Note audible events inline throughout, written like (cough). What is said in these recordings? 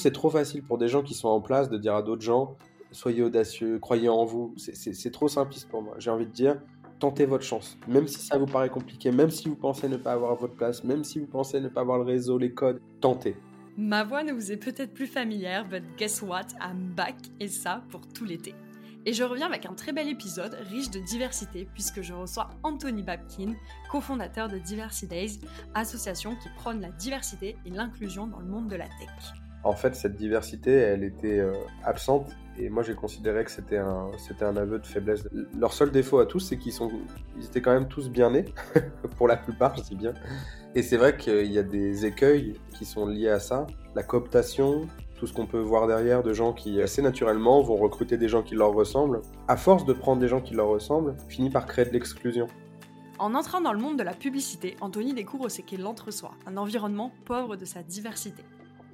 C'est trop facile pour des gens qui sont en place de dire à d'autres gens soyez audacieux, croyez en vous. C'est trop simpliste pour moi. J'ai envie de dire tentez votre chance. Même si ça vous paraît compliqué, même si vous pensez ne pas avoir votre place, même si vous pensez ne pas avoir le réseau, les codes, tentez. Ma voix ne vous est peut-être plus familière, but guess what? I'm back et ça pour tout l'été. Et je reviens avec un très bel épisode riche de diversité puisque je reçois Anthony Babkin, cofondateur de Diversity Days, association qui prône la diversité et l'inclusion dans le monde de la tech. En fait, cette diversité, elle était euh, absente et moi j'ai considéré que c'était un, c'était un aveu de faiblesse. Leur seul défaut à tous, c'est qu'ils sont, ils étaient quand même tous bien nés, (laughs) pour la plupart, je dis bien. Et c'est vrai qu'il y a des écueils qui sont liés à ça, la cooptation, tout ce qu'on peut voir derrière de gens qui assez naturellement vont recruter des gens qui leur ressemblent. À force de prendre des gens qui leur ressemblent, finit par créer de l'exclusion. En entrant dans le monde de la publicité, Anthony découvre ce qu'est l'entre-soi, un environnement pauvre de sa diversité.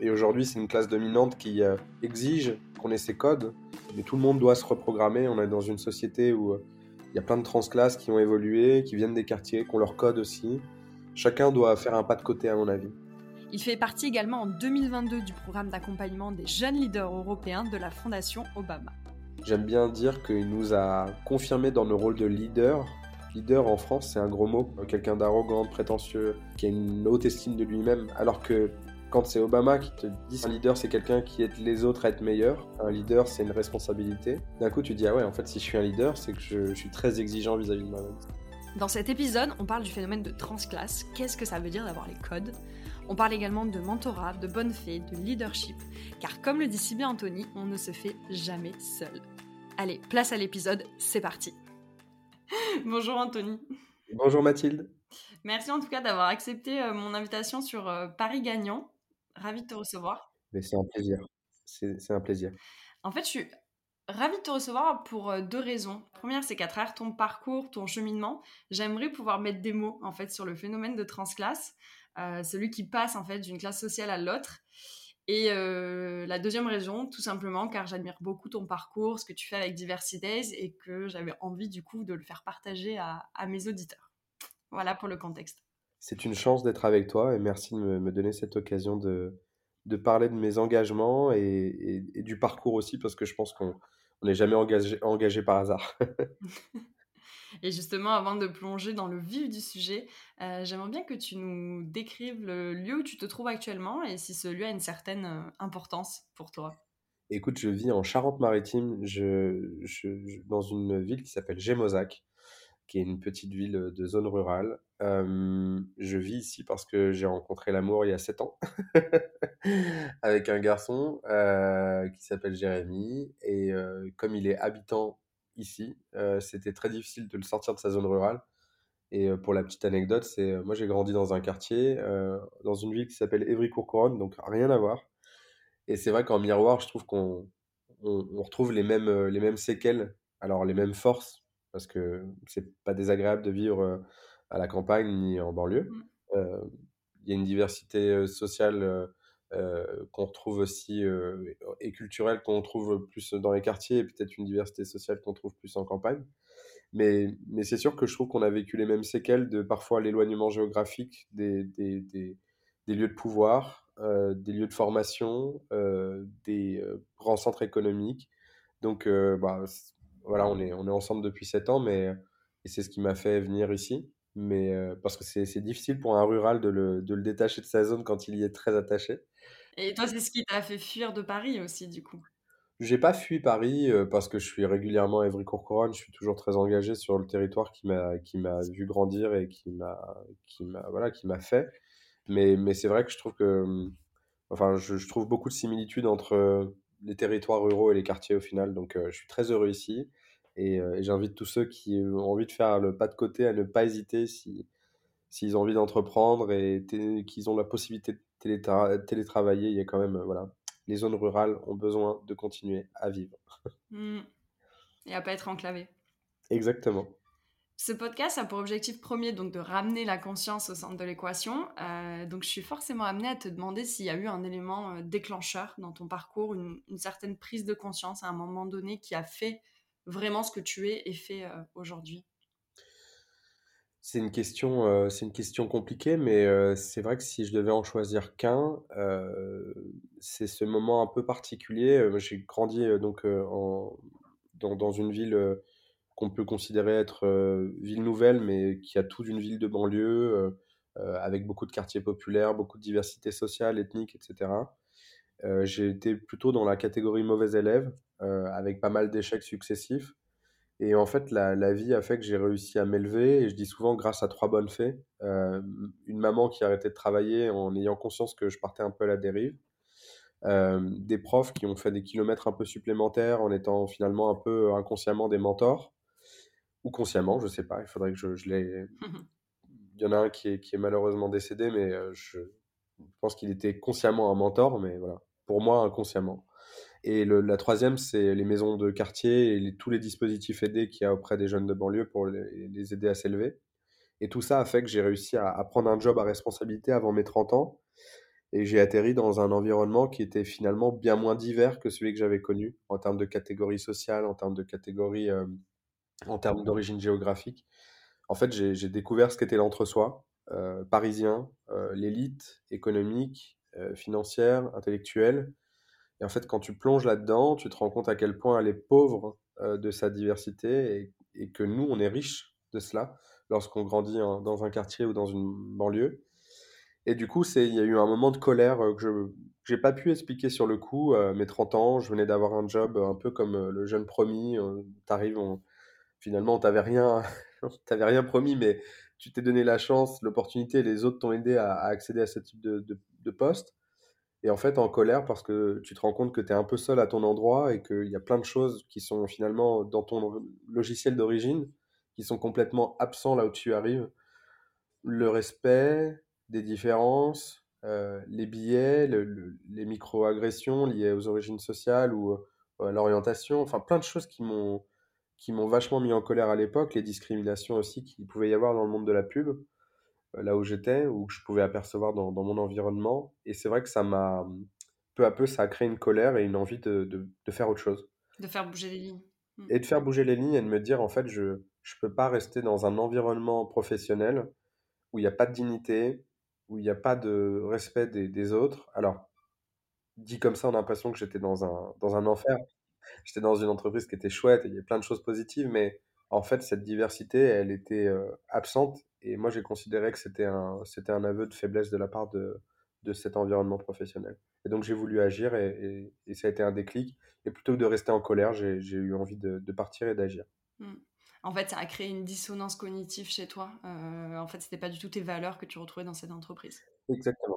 Et aujourd'hui, c'est une classe dominante qui euh, exige qu'on ait ses codes, mais tout le monde doit se reprogrammer. On est dans une société où euh, il y a plein de transclasses qui ont évolué, qui viennent des quartiers, qui ont leur code aussi. Chacun doit faire un pas de côté, à mon avis. Il fait partie également en 2022 du programme d'accompagnement des jeunes leaders européens de la Fondation Obama. J'aime bien dire qu'il nous a confirmé dans nos rôles de leader. Leader en France, c'est un gros mot. Quelqu'un d'arrogant, de prétentieux, qui a une haute estime de lui-même. Alors que quand c'est Obama qui te dit un leader, c'est quelqu'un qui aide les autres à être meilleurs. Un leader, c'est une responsabilité. D'un coup, tu dis, ah ouais, en fait, si je suis un leader, c'est que je, suis très exigeant vis-à-vis -vis de moi-même. Dans cet épisode, on parle du phénomène de transclasse. Qu'est-ce que ça veut dire d'avoir les codes? On parle également de mentorat, de bonne fée, de leadership, car comme le dit si bien Anthony, on ne se fait jamais seul. Allez, place à l'épisode, c'est parti. (laughs) Bonjour Anthony. Bonjour Mathilde. Merci en tout cas d'avoir accepté euh, mon invitation sur euh, Paris Gagnant. Ravi de te recevoir. Mais c'est un plaisir. C'est un plaisir. En fait, je suis ravie de te recevoir pour euh, deux raisons. Première, c'est qu'à travers ton parcours, ton cheminement, j'aimerais pouvoir mettre des mots en fait sur le phénomène de transclasse. Euh, celui qui passe en fait d'une classe sociale à l'autre. Et euh, la deuxième raison, tout simplement, car j'admire beaucoup ton parcours, ce que tu fais avec Diversity et que j'avais envie du coup de le faire partager à, mes auditeurs. Voilà pour le contexte. C'est une chance d'être avec toi et merci de me, donner cette occasion de, de, parler de mes engagements et, du parcours aussi parce que je pense qu'on n'est jamais engagé, engagé par hasard. (laughs) Et justement, avant de plonger dans le vif du sujet, euh, j'aimerais bien que tu nous décrives le lieu où tu te trouves actuellement et si ce lieu a une certaine euh, importance pour toi. Écoute, je vis en Charente-Maritime, je, dans une ville qui s'appelle Gémozac, qui est une petite ville de zone rurale. Je vis ici parce que j'ai rencontré l'amour il y a 7 ans (laughs) avec un garçon qui s'appelle Jérémy. Et comme il est habitant ici. C'était très difficile de le sortir de sa zone rurale. Et pour la petite anecdote, c'est moi j'ai grandi dans un quartier, dans une ville qui s'appelle Évry-Courcouronne, donc rien à voir. Et c'est vrai qu'en miroir, je trouve qu'on on, retrouve les mêmes, les mêmes séquelles, alors les mêmes forces, parce que c'est pas désagréable de vivre à la campagne ni en banlieue. Mmh. Il y a une diversité sociale euh, qu'on retrouve aussi euh, et culturelle qu'on trouve plus dans les quartiers et peut-être une diversité sociale qu'on trouve plus en campagne. Mais, mais c'est sûr que je trouve qu'on a vécu les mêmes séquelles de parfois l'éloignement géographique des, des, des, des, lieux de pouvoir, des lieux de formation, des grands centres économiques. Donc bah, voilà, on est, on est ensemble depuis 7 ans, mais et c'est ce qui m'a fait venir ici. Mais parce que c'est difficile pour un rural de le, de le détacher de sa zone quand il y est très attaché. Et toi, c'est ce qui t'a fait fuir de Paris aussi, du coup? J'ai pas fui Paris euh, parce que je suis régulièrement à Évry-Courcouronne. Je suis toujours très engagé sur le territoire qui m'a qui m'a vu grandir et qui m'a qui m'a voilà qui m'a fait. Mais mais c'est vrai que je trouve que enfin je, je, trouve beaucoup de similitudes entre les territoires ruraux et les quartiers au final. Donc euh, je suis très heureux ici et, euh, et j'invite tous ceux qui ont envie de faire le pas de côté à ne pas hésiter si s'ils ont envie d'entreprendre et qu'ils ont la possibilité de télétravailler, il y a quand même, euh, voilà, les zones rurales ont besoin de continuer à vivre. Mmh. Et à pas être enclavé. Exactement. Ce podcast a pour objectif premier donc de ramener la conscience au centre de l'équation. Euh, donc je suis forcément amenée à te demander s'il y a eu un élément euh, déclencheur dans ton parcours, une, certaine prise de conscience à un moment donné qui a fait vraiment ce que tu es et fait aujourd'hui. C'est une question, euh, c'est une question compliquée, mais euh, c'est vrai que si je devais en choisir qu'un, euh, c'est ce moment un peu particulier. Euh, J'ai grandi euh, donc euh, en, dans, une ville euh, qu'on peut considérer être euh, ville nouvelle, mais qui a tout d'une ville de banlieue, euh, euh, avec beaucoup de quartiers populaires, beaucoup de diversité sociale, ethnique, etc. J'ai été plutôt dans la catégorie mauvais élève, avec pas mal d'échecs successifs. Et en fait, la, vie a fait que j'ai réussi à m'élever, et je dis souvent grâce à trois bonnes fées. Une maman qui a arrêté de travailler en ayant conscience que je partais un peu à la dérive. Des profs qui ont fait des kilomètres un peu supplémentaires en étant finalement un peu inconsciemment des mentors, ou consciemment, je sais pas, il faudrait que je, je les... Il y en a un qui est, qui est malheureusement décédé, mais euh, je pense qu'il était consciemment un mentor, mais voilà, pour moi, inconsciemment. Et le- la troisième, c'est les maisons de quartier et les- tous les dispositifs aidés qu'il y a auprès des jeunes de banlieue pour les, les aider à s'élever. Et tout ça a fait que j'ai réussi à, à prendre un job à responsabilité avant mes 30 ans. Et j'ai atterri dans un environnement qui était finalement bien moins divers que celui que j'avais connu en termes de catégorie sociale, en termes de catégorie, euh, en termes d'origine géographique. En fait, j'ai découvert ce qu'était l'entre-soi euh, parisien, euh, l'élite économique, euh, financière, intellectuelle. Et en fait, quand tu plonges là-dedans, tu te rends compte à quel point elle est pauvre de sa diversité et, que nous, on est riche de cela lorsqu'on grandit dans un quartier ou dans une banlieue. Et du coup, il y a eu un moment de colère que je j'ai pas pu expliquer sur le coup. Mes 30 ans, je venais d'avoir un job un peu comme le jeune promis. T'arrives, on- finalement, on rien, (laughs) t'avait rien promis, mais tu t'es donné la chance, l'opportunité, les autres t'ont aidé à, accéder à ce type de, de, poste. Et en fait, en colère parce que tu te rends compte que tu es un peu seul à ton endroit et qu'il y a plein de choses qui sont finalement dans ton logiciel d'origine qui sont complètement absents là où tu arrives. Le respect des différences, euh, les le- les micro-agressions liées aux origines sociales ou euh, à l'orientation, enfin plein de choses qui m'ont qui m'ont vachement mis en colère à l'époque, les discriminations aussi qu'il pouvait y avoir dans le monde de la pub euh, là où j'étais, ou que je pouvais apercevoir dans, dans mon environnement. Et c'est vrai que ça m'a, peu à peu, ça a créé une colère et une envie de, de, de faire autre chose. De faire bouger les lignes. Mm. Et de faire bouger les lignes et de me dire, en fait, je ne peux pas rester dans un environnement professionnel où il n'y a pas de dignité, où il n'y a pas de respect des, des autres. Alors, dit comme ça, on a l'impression que j'étais dans un, dans un enfer. J'étais dans une entreprise qui était chouette et il y a plein de choses positives, mais en fait, cette diversité, elle était euh, absente. Et moi, j'ai considéré que c'était un, c'était un aveu de faiblesse de la part de, de cet environnement professionnel. Et donc, j'ai voulu agir et, et- et ça a été un déclic. Et plutôt que de rester en colère, j'ai, eu envie de, de partir et d'agir. Mm. En fait, ça a créé une dissonance cognitive chez toi. Euh, en fait, c'était pas du tout tes valeurs que tu retrouvais dans cette entreprise? Exactement.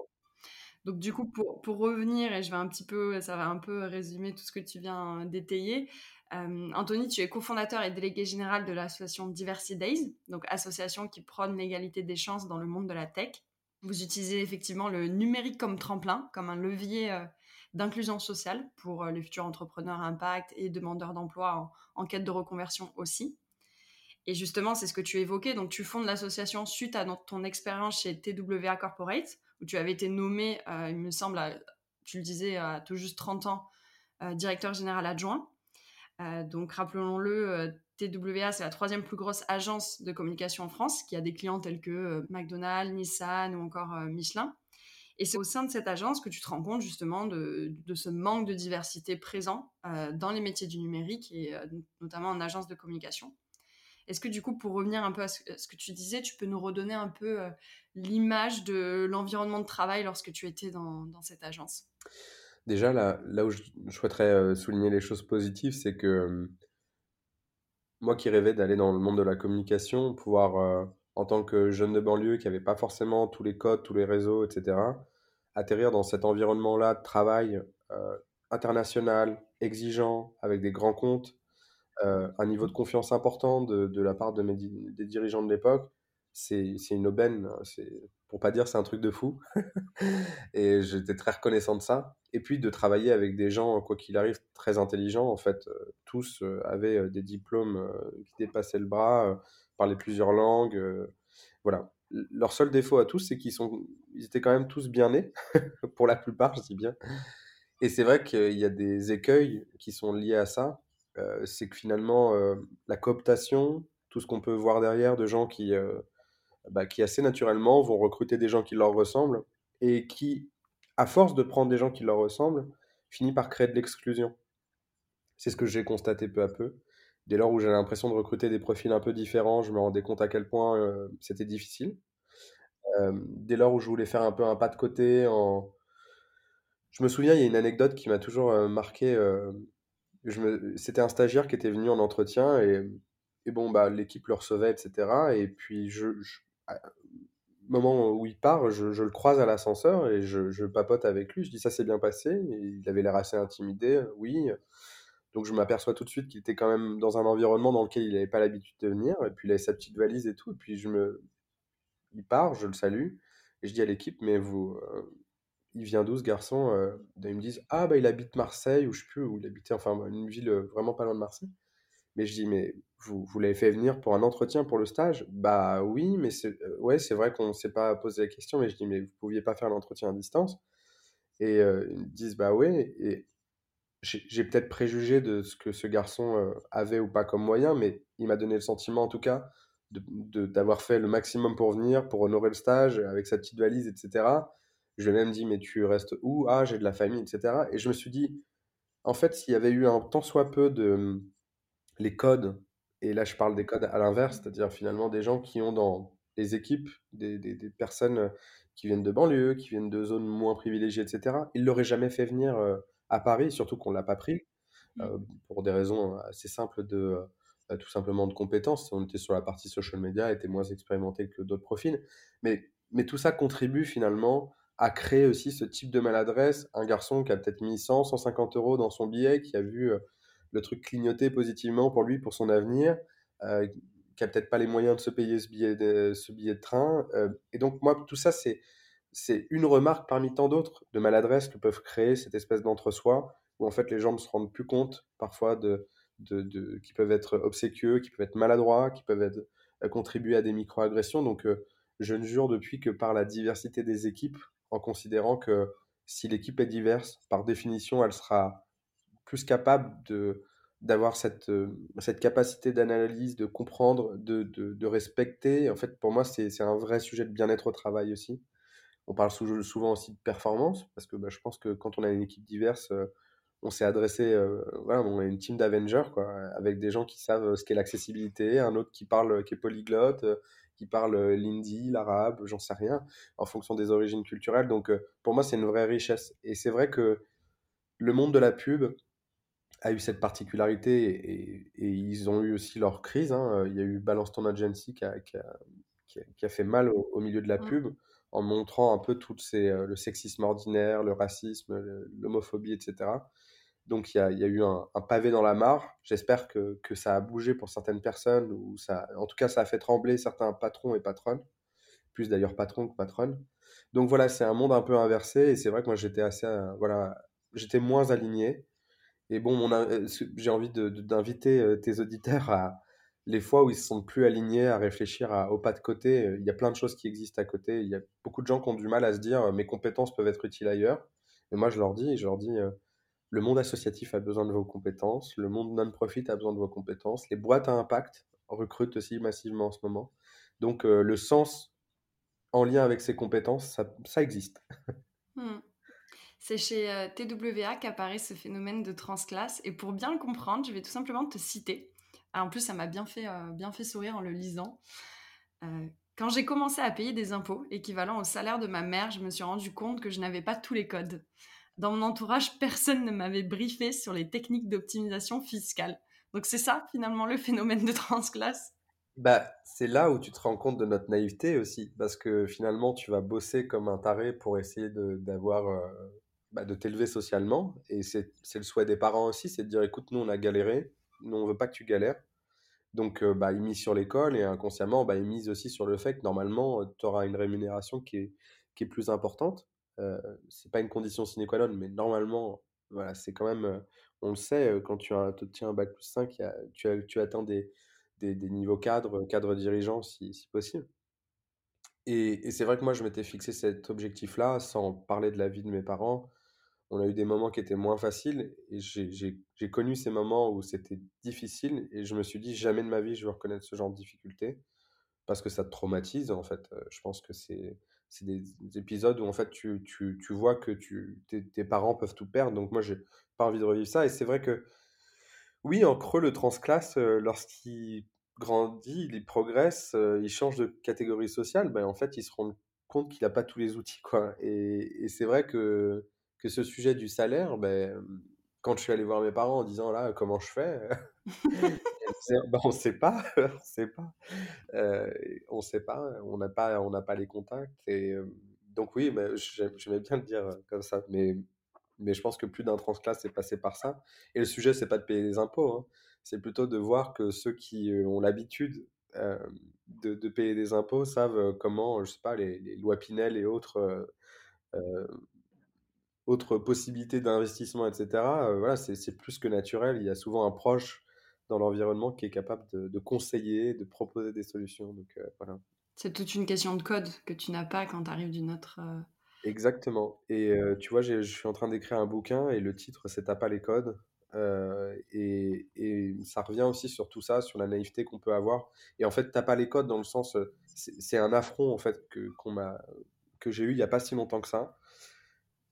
Donc du coup, pour, pour revenir, et je vais un petit peu, ça va un peu résumer tout ce que tu viens d'étayer. Euh, Anthony, tu es cofondateur et délégué général de l'association Diversity Days, donc association qui prône l'égalité des chances dans le monde de la tech. Vous utilisez effectivement le numérique comme tremplin, comme un levier euh, d'inclusion sociale pour euh, les futurs entrepreneurs impact et demandeurs d'emploi en, en quête de reconversion aussi. Et justement, c'est ce que tu évoquais. Donc, tu fondes l'association suite à ton expérience chez TWA Corporate, où tu avais été nommé, euh, il me semble, tu le disais, à tout juste 30 ans, euh, directeur général adjoint. Euh, donc, rappelons-le, TWA, c'est la troisième plus grosse agence de communication en France, qui a des clients tels que McDonald's, Nissan ou encore Michelin. Et c'est au sein de cette agence que tu te rends compte justement de, ce manque de diversité présent dans les métiers du numérique et notamment en agence de communication. Est-ce que du coup, pour revenir un peu à ce, que tu disais, tu peux nous redonner un peu euh, l'image de l'environnement de travail lorsque tu étais dans, cette agence? Déjà, là, là où je, souhaiterais euh, souligner les choses positives, c'est que euh, moi qui rêvais d'aller dans le monde de la communication, pouvoir, en tant que jeune de banlieue qui n'avait pas forcément tous les codes, tous les réseaux, etc., atterrir dans cet environnement-là de travail international, exigeant, avec des grands comptes, un niveau de confiance important de, de la part de mes des dirigeants de l'époque, c'est une aubaine. C'est, pour pas dire c'est un truc de fou. (laughs) Et j'étais très reconnaissant de ça. Et puis de travailler avec des gens, quoi qu'il arrive, très intelligents. En fait, euh, tous euh, avaient euh, des diplômes euh, qui dépassaient le bras, euh, parlaient plusieurs langues. euh, voilà. Leur seul défaut à tous, c'est qu'ils sont, ils étaient quand même tous bien nés, (laughs) pour la plupart, je dis bien. Et c'est vrai qu'il y a des écueils qui sont liés à ça. Euh, c'est que finalement, euh, la cooptation, tout ce qu'on peut voir derrière de gens qui, euh, bah, qui assez naturellement vont recruter des gens qui leur ressemblent et qui, à force de prendre des gens qui leur ressemblent, finit par créer de l'exclusion. C'est ce que j'ai constaté peu à peu. Dès lors où j'ai l'impression de recruter des profils un peu différents, je me rendais compte à quel point c'était difficile. Dès lors où je voulais faire un peu un pas de côté, en... je me souviens, il y a une anecdote qui m'a toujours marqué. Me... C'était un stagiaire qui était venu en entretien et, et bon, bah, l'équipe le recevait, etc. Et puis, je, au moment où il part, je, je le croise à l'ascenseur et je, je papote avec lui. Je dis ça s'est bien passé. Il avait l'air assez intimidé, oui. Donc je m'aperçois tout de suite qu'il était quand même dans un environnement dans lequel il n'avait pas l'habitude de venir. Et puis il avait sa petite valise et tout. Et puis je me... il part, je le salue. Et je dis à l'équipe, mais vous, euh, il vient d'où ce garçon? Euh, Ils me disent, ah bah il habite Marseille ou je sais plus où il habitait, enfin une ville euh, vraiment pas loin de Marseille. Mais je dis, mais vous, vous l'avez fait venir pour un entretien pour le stage? Bah oui, mais c'est euh, ouais, vrai qu'on ne s'est pas posé la question, mais je dis, mais vous pouviez pas faire l'entretien à distance? Et ils me disent, bah ouais. Et j'ai peut-être préjugé de ce que ce garçon avait ou pas comme moyen, mais il m'a donné le sentiment en tout cas de, de- d'avoir fait le maximum pour venir, pour honorer le stage avec sa petite valise, etc. Je lui ai même dit, mais tu restes où? Ah, j'ai de la famille, etc. Et je me suis dit, en fait, s'il y avait eu un tant soit peu de, les codes, et là je parle des codes à l'inverse, c'est-à-dire finalement des gens qui ont dans les équipes des, des- des personnes qui viennent de banlieue, qui viennent de zones moins privilégiées, etc., ils l'auraient jamais fait venir euh, à Paris, surtout qu'on ne l'a pas pris, Mm. euh, pour des raisons assez simples de euh, tout simplement de compétences. On était sur la partie social media, était moins expérimenté que d'autres profils. Mais, mais tout ça contribue finalement à créer aussi ce type de maladresse. Un garçon qui a peut-être mis 100, 150 euros dans son billet, qui a vu euh, le truc clignoter positivement pour lui, pour son avenir, euh, qui a peut-être pas les moyens de se payer ce billet de, ce billet train. Euh, et donc moi, tout ça, c'est c'est une remarque parmi tant d'autres de maladresse que peuvent créer cette espèce d'entre-soi où en fait les gens ne se rendent plus compte parfois de, de, de- qui peuvent être obséquieux, qui peuvent être maladroits, qui peuvent contribuer à des micro-agressions. Donc je ne jure depuis que par la diversité des équipes, en considérant que si l'équipe est diverse, par définition, elle sera plus capable d'avoir cette, euh, cette capacité d'analyse, de comprendre, de, de, de respecter. En fait, pour moi, c'est, un vrai sujet de bien-être au travail aussi. On parle sou- souvent aussi de performance, parce que bah, je pense que quand on a une équipe diverse, euh, on s'est adressé, euh, voilà, on a une team d'Avengers, avec des gens qui savent ce qu'est l'accessibilité, un autre qui parle, qui est polyglotte, euh, qui parle euh, l'hindi, l'arabe, j'en sais rien, en fonction des origines culturelles. Donc, euh, pour moi, c'est une vraie richesse. Et c'est vrai que le monde de la pub a eu cette particularité et, et ils ont eu aussi leur crise. hein. Il y a eu Balance ton agency qui a, qui a- qui a- qui a fait mal au, au milieu de la Mm. pub en montrant un peu tout ces, euh, le sexisme ordinaire, le racisme, l'homophobie, etc. Donc il y y a eu un, pavé dans la mare. J'espère que, que ça a bougé pour certaines personnes, ou ça, en tout cas ça a fait trembler certains patrons et patronnes, plus d'ailleurs patrons que patronnes. Donc voilà, c'est un monde un peu inversé et c'est vrai que moi j'étais assez, euh, voilà, j'étais moins aligné. Et bon, euh, j'ai envie d'inviter euh, tes auditeurs à les fois où ils se sentent plus alignés, à réfléchir au pas de côté. Il y a plein de choses qui existent à côté. Il y a beaucoup de gens qui ont du mal à se dire mes compétences peuvent être utiles ailleurs. Et moi, je leur dis, je leur dis, le monde associatif a besoin de vos compétences, le monde non-profit a besoin de vos compétences, les boîtes à impact recrutent aussi massivement en ce moment. Donc, euh, le sens en lien avec ces compétences, ça, existe. Mm. C'est chez euh, TWA qu'apparaît ce phénomène de transclasse. Et pour bien le comprendre, je vais tout simplement te citer. Ah, en plus, ça m'a bien fait, euh, bien fait sourire en le lisant. Quand j'ai commencé à payer des impôts équivalents au salaire de ma mère, je me suis rendu compte que je n'avais pas tous les codes. Dans mon entourage, personne ne m'avait briefé sur les techniques d'optimisation fiscale. Donc c'est ça, finalement, le phénomène de transclasse? Bah, c'est là où tu te rends compte de notre naïveté aussi, parce que finalement, tu vas bosser comme un taré pour essayer de, euh, bah, de t'élever socialement, et c'est, le souhait des parents aussi, c'est de dire, écoute, nous, on a galéré, nous, on veut pas que tu galères, donc, euh, bah, ils misent sur l'école, et inconsciemment, bah, ils misent aussi sur le fait que normalement, tu auras une rémunération qui est, qui est plus importante. Euh, c'est pas une condition sine qua non, mais normalement, voilà, c'est quand même, euh, on le sait, euh, quand tu as, tiens un bac plus 5, il y a- tu, tu atteins des des, des niveaux cadres, cadres dirigeants si, si possible. Et, et c'est vrai que moi, je m'étais fixé cet objectif-là sans parler de la vie de mes parents. On a eu des moments qui étaient moins faciles et j'ai connu ces moments où c'était difficile et je me suis dit jamais de ma vie je veux reconnaître ce genre de difficulté parce que ça te traumatise, en fait. Je pense que c'est c'est des, des épisodes où, en fait, tu, tu, tu vois que tu, tes, tes parents peuvent tout perdre. Donc, moi, j'ai pas envie de revivre ça. Et c'est vrai que, oui, en creux, le transclasse, euh, lorsqu'il grandit, il progresse, euh, il change de catégorie sociale, ben, en fait, il se rend compte qu'il n'a pas tous les outils, quoi. Et, et c'est vrai que, que ce sujet du salaire, ben, quand je suis allé voir mes parents en disant, là, comment je fais? (laughs) (laughs) Ben, on sait pas, (laughs) on sait pas. Sait pas, on n'a pas, on n'a pas les contacts. Et donc oui, mais j'ai- j'aimais bien le dire comme ça. Mais, mais je pense que plus d'un transclasse est passé par ça. Et le sujet, c'est pas de payer des impôts, hein. C'est plutôt de voir que ceux qui ont l'habitude de, payer des impôts savent comment, je sais pas, les, les lois Pinel et autres, possibilités d'investissement, etc. voilà, c'est plus que naturel. Il y a souvent un proche dans l'environnement qui est capable de, de conseiller, de proposer des solutions. Donc euh, voilà. C'est toute une question de code que tu n'as pas quand tu arrives d'une autre. euh, Exactement. Et euh, tu vois, je suis en train d'écrire un bouquin et le titre, c'est T'as pas les codes. Et, et ça revient aussi sur tout ça, sur la naïveté qu'on peut avoir. Et en fait, t'as pas les codes dans le sens, c'est c'est un affront en fait que qu'on m'a, que j'ai eu il y a pas si longtemps que ça,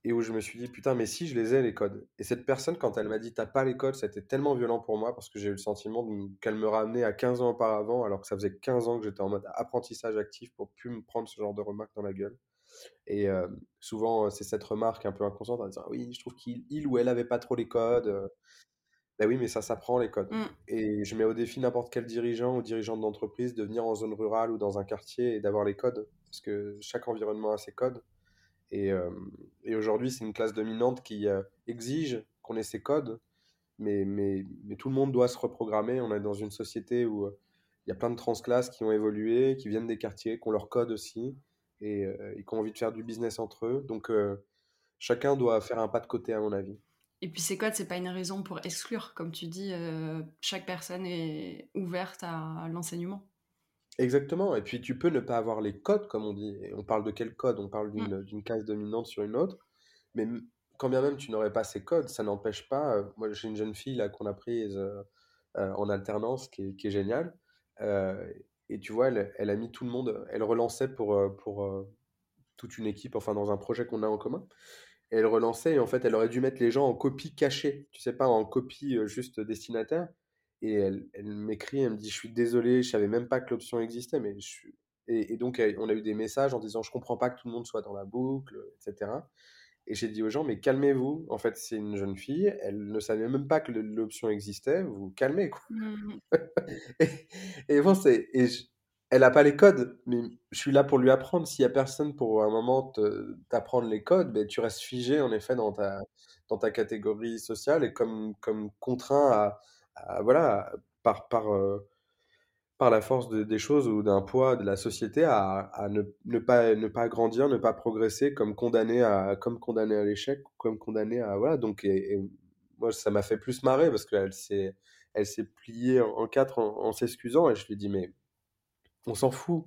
et où je me suis dit putain, mais si je les ai les codes. Et cette personne, quand elle m'a dit t'as pas les codes, c'était tellement violent pour moi parce que j'ai eu le sentiment qu'elle me ramenait à 15 ans auparavant, alors que ça faisait 15 ans que j'étais en mode apprentissage actif pour plus me prendre ce genre de remarques dans la gueule. Et euh, souvent, euh, c'est cette remarque un peu inconsciente en disant oui, je trouve qu'il il ou elle avait pas trop les codes. euh. Ben oui, mais ça s'apprend les codes. hmm. Et je mets au défi n'importe quel dirigeant ou dirigeante d'entreprise de venir en zone rurale ou dans un quartier et d'avoir les codes. Parce que chaque environnement a ses codes. Et, euh, et aujourd'hui, c'est une classe dominante qui euh, exige qu'on ait ces codes. Mais, mais, mais tout le monde doit se reprogrammer. On est dans une société où euh, il y a plein de transclasses qui ont évolué, qui viennent des quartiers, qui ont leur code aussi, et, qui ont envie de faire du business entre eux. Donc chacun doit faire un pas de côté, à mon avis. Et puis ces codes, c'est pas une raison pour exclure. Comme tu dis, chaque personne est ouverte à l'enseignement. Exactement. Et puis tu peux ne pas avoir les codes, comme on dit. Et on parle de quel code? On parle Hmm. d'une d'une case dominante sur une autre. Mais quand bien même tu n'aurais pas ces codes, ça n'empêche pas. euh, moi, j'ai une jeune fille là qu'on a prise euh, euh, en alternance qui est, qui est géniale. Euh, et tu vois, elle, elle a mis tout le monde. Elle relançait pour, euh, pour euh, toute une équipe, enfin dans un projet qu'on a en commun. Et elle relançait et en fait, elle aurait dû mettre les gens en copie cachée, tu sais pas, en copie euh, juste destinataire. Et elle, elle m'écrit, elle me dit, je suis désolé, je savais même pas que l'option existait, mais je suis... Et, et donc, on a eu des messages en disant, je comprends pas que tout le monde soit dans la boucle, etc. Et j'ai dit aux gens, mais calmez-vous. En fait, c'est une jeune fille, elle ne savait même pas que l'option existait. Vous vous calmez, quoi. Hmm. (laughs) Et, et bon, c'est, et je- elle n'a pas les codes, mais je suis là pour lui apprendre. S'il y a personne pour un moment t'apprendre les codes, ben, tu restes figé en effet dans ta, dans ta catégorie sociale et comme, comme contraint à, voilà, par, par, euh, par la force de- des choses ou d'un poids de la société à, à ne, ne pas, ne pas grandir, ne pas progresser, comme condamné à, comme condamné à l'échec, comme condamné à, voilà. Donc, et, moi, ça m'a fait plus marrer parce qu'elle s'est, elle s'est pliée en, en quatre en, en s'excusant et je lui ai dit, mais on s'en fout.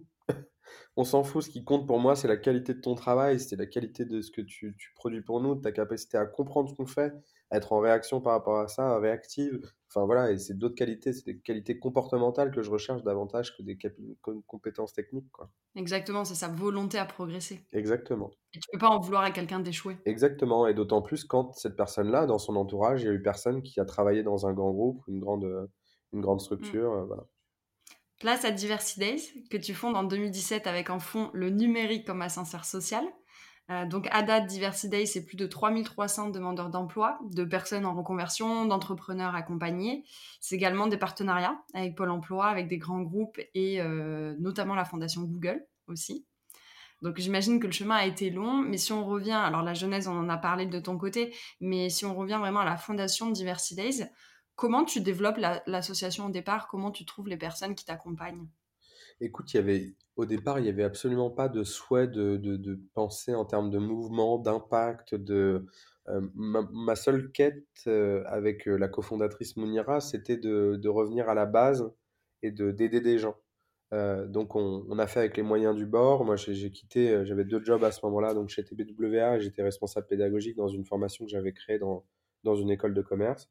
On s'en fout. Ce qui compte pour moi, c'est la qualité de ton travail, c'est la qualité de ce que tu, tu produis pour nous, de ta capacité à comprendre ce qu'on fait, à être en réaction par rapport à ça, réactive. Enfin voilà, et c'est d'autres qualités, c'est des qualités comportementales que je recherche davantage que des compétences techniques, quoi. Exactement, c'est sa volonté à progresser. Exactement. Et tu peux pas en vouloir à quelqu'un d'échouer. Exactement. Et d'autant plus quand cette personne-là, dans son entourage, il y a eu personne qui a travaillé dans un grand groupe, une grande, une grande Hmm. structure, euh, voilà. Place à Diversity Days, que tu fondes en 2017 avec en fond le numérique comme ascenseur social. Euh, donc à date, Diversity Days, c'est plus de 3300 demandeurs d'emploi, de personnes en reconversion, d'entrepreneurs accompagnés. C'est également des partenariats avec Pôle Emploi, avec des grands groupes et euh, notamment la fondation Google aussi. Donc j'imagine que le chemin a été long, mais si on revient, alors la jeunesse, on en a parlé de ton côté, mais si on revient vraiment à la fondation Diversity Days, comment tu développes la- l'association au départ? Comment tu trouves les personnes qui t'accompagnent? Écoute, il y avait, au départ, il n'y avait absolument pas de souhait de, penser en termes de mouvement, d'impact, de... euh, ma, seule quête euh, avec euh, la cofondatrice Mounira, c'était de, revenir à la base et de d'aider des gens. Donc on, a fait avec les moyens du bord. Moi, j'ai quitté, j'avais deux jobs à ce moment-là, donc chez TBWA, j'étais responsable pédagogique dans une formation que j'avais créée dans une école de commerce.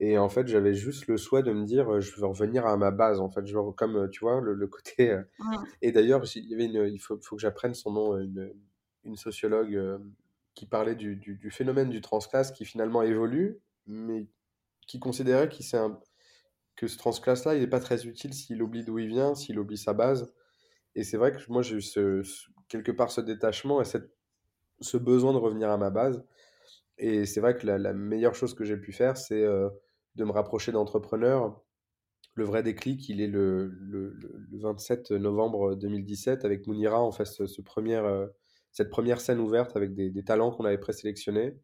Et en fait, j'avais juste le souhait de me dire, euh, je veux revenir à ma base, en fait. Genre, comme, euh, tu vois, le, le côté... euh, Mmh. Et d'ailleurs, il y avait une, il faut, faut que j'apprenne son nom, une, une sociologue euh, qui parlait du, du- du phénomène du transclasse qui finalement évolue, mais qui considérait qu'il s'est un- que ce transclasse-là, il n'est pas très utile s'il oublie d'où il vient, s'il oublie sa base. Et c'est vrai que moi, j'ai eu ce, ce- quelque part ce détachement et cette, ce besoin de revenir à ma base. Et c'est vrai que la, la meilleure chose que j'ai pu faire, c'est de me rapprocher d'entrepreneurs. Le vrai déclic, il est le, le, le- le 27 novembre 2017 avec Mounira, en fait, ce, premier, euh, cette première scène ouverte avec des, talents qu'on avait présélectionnés.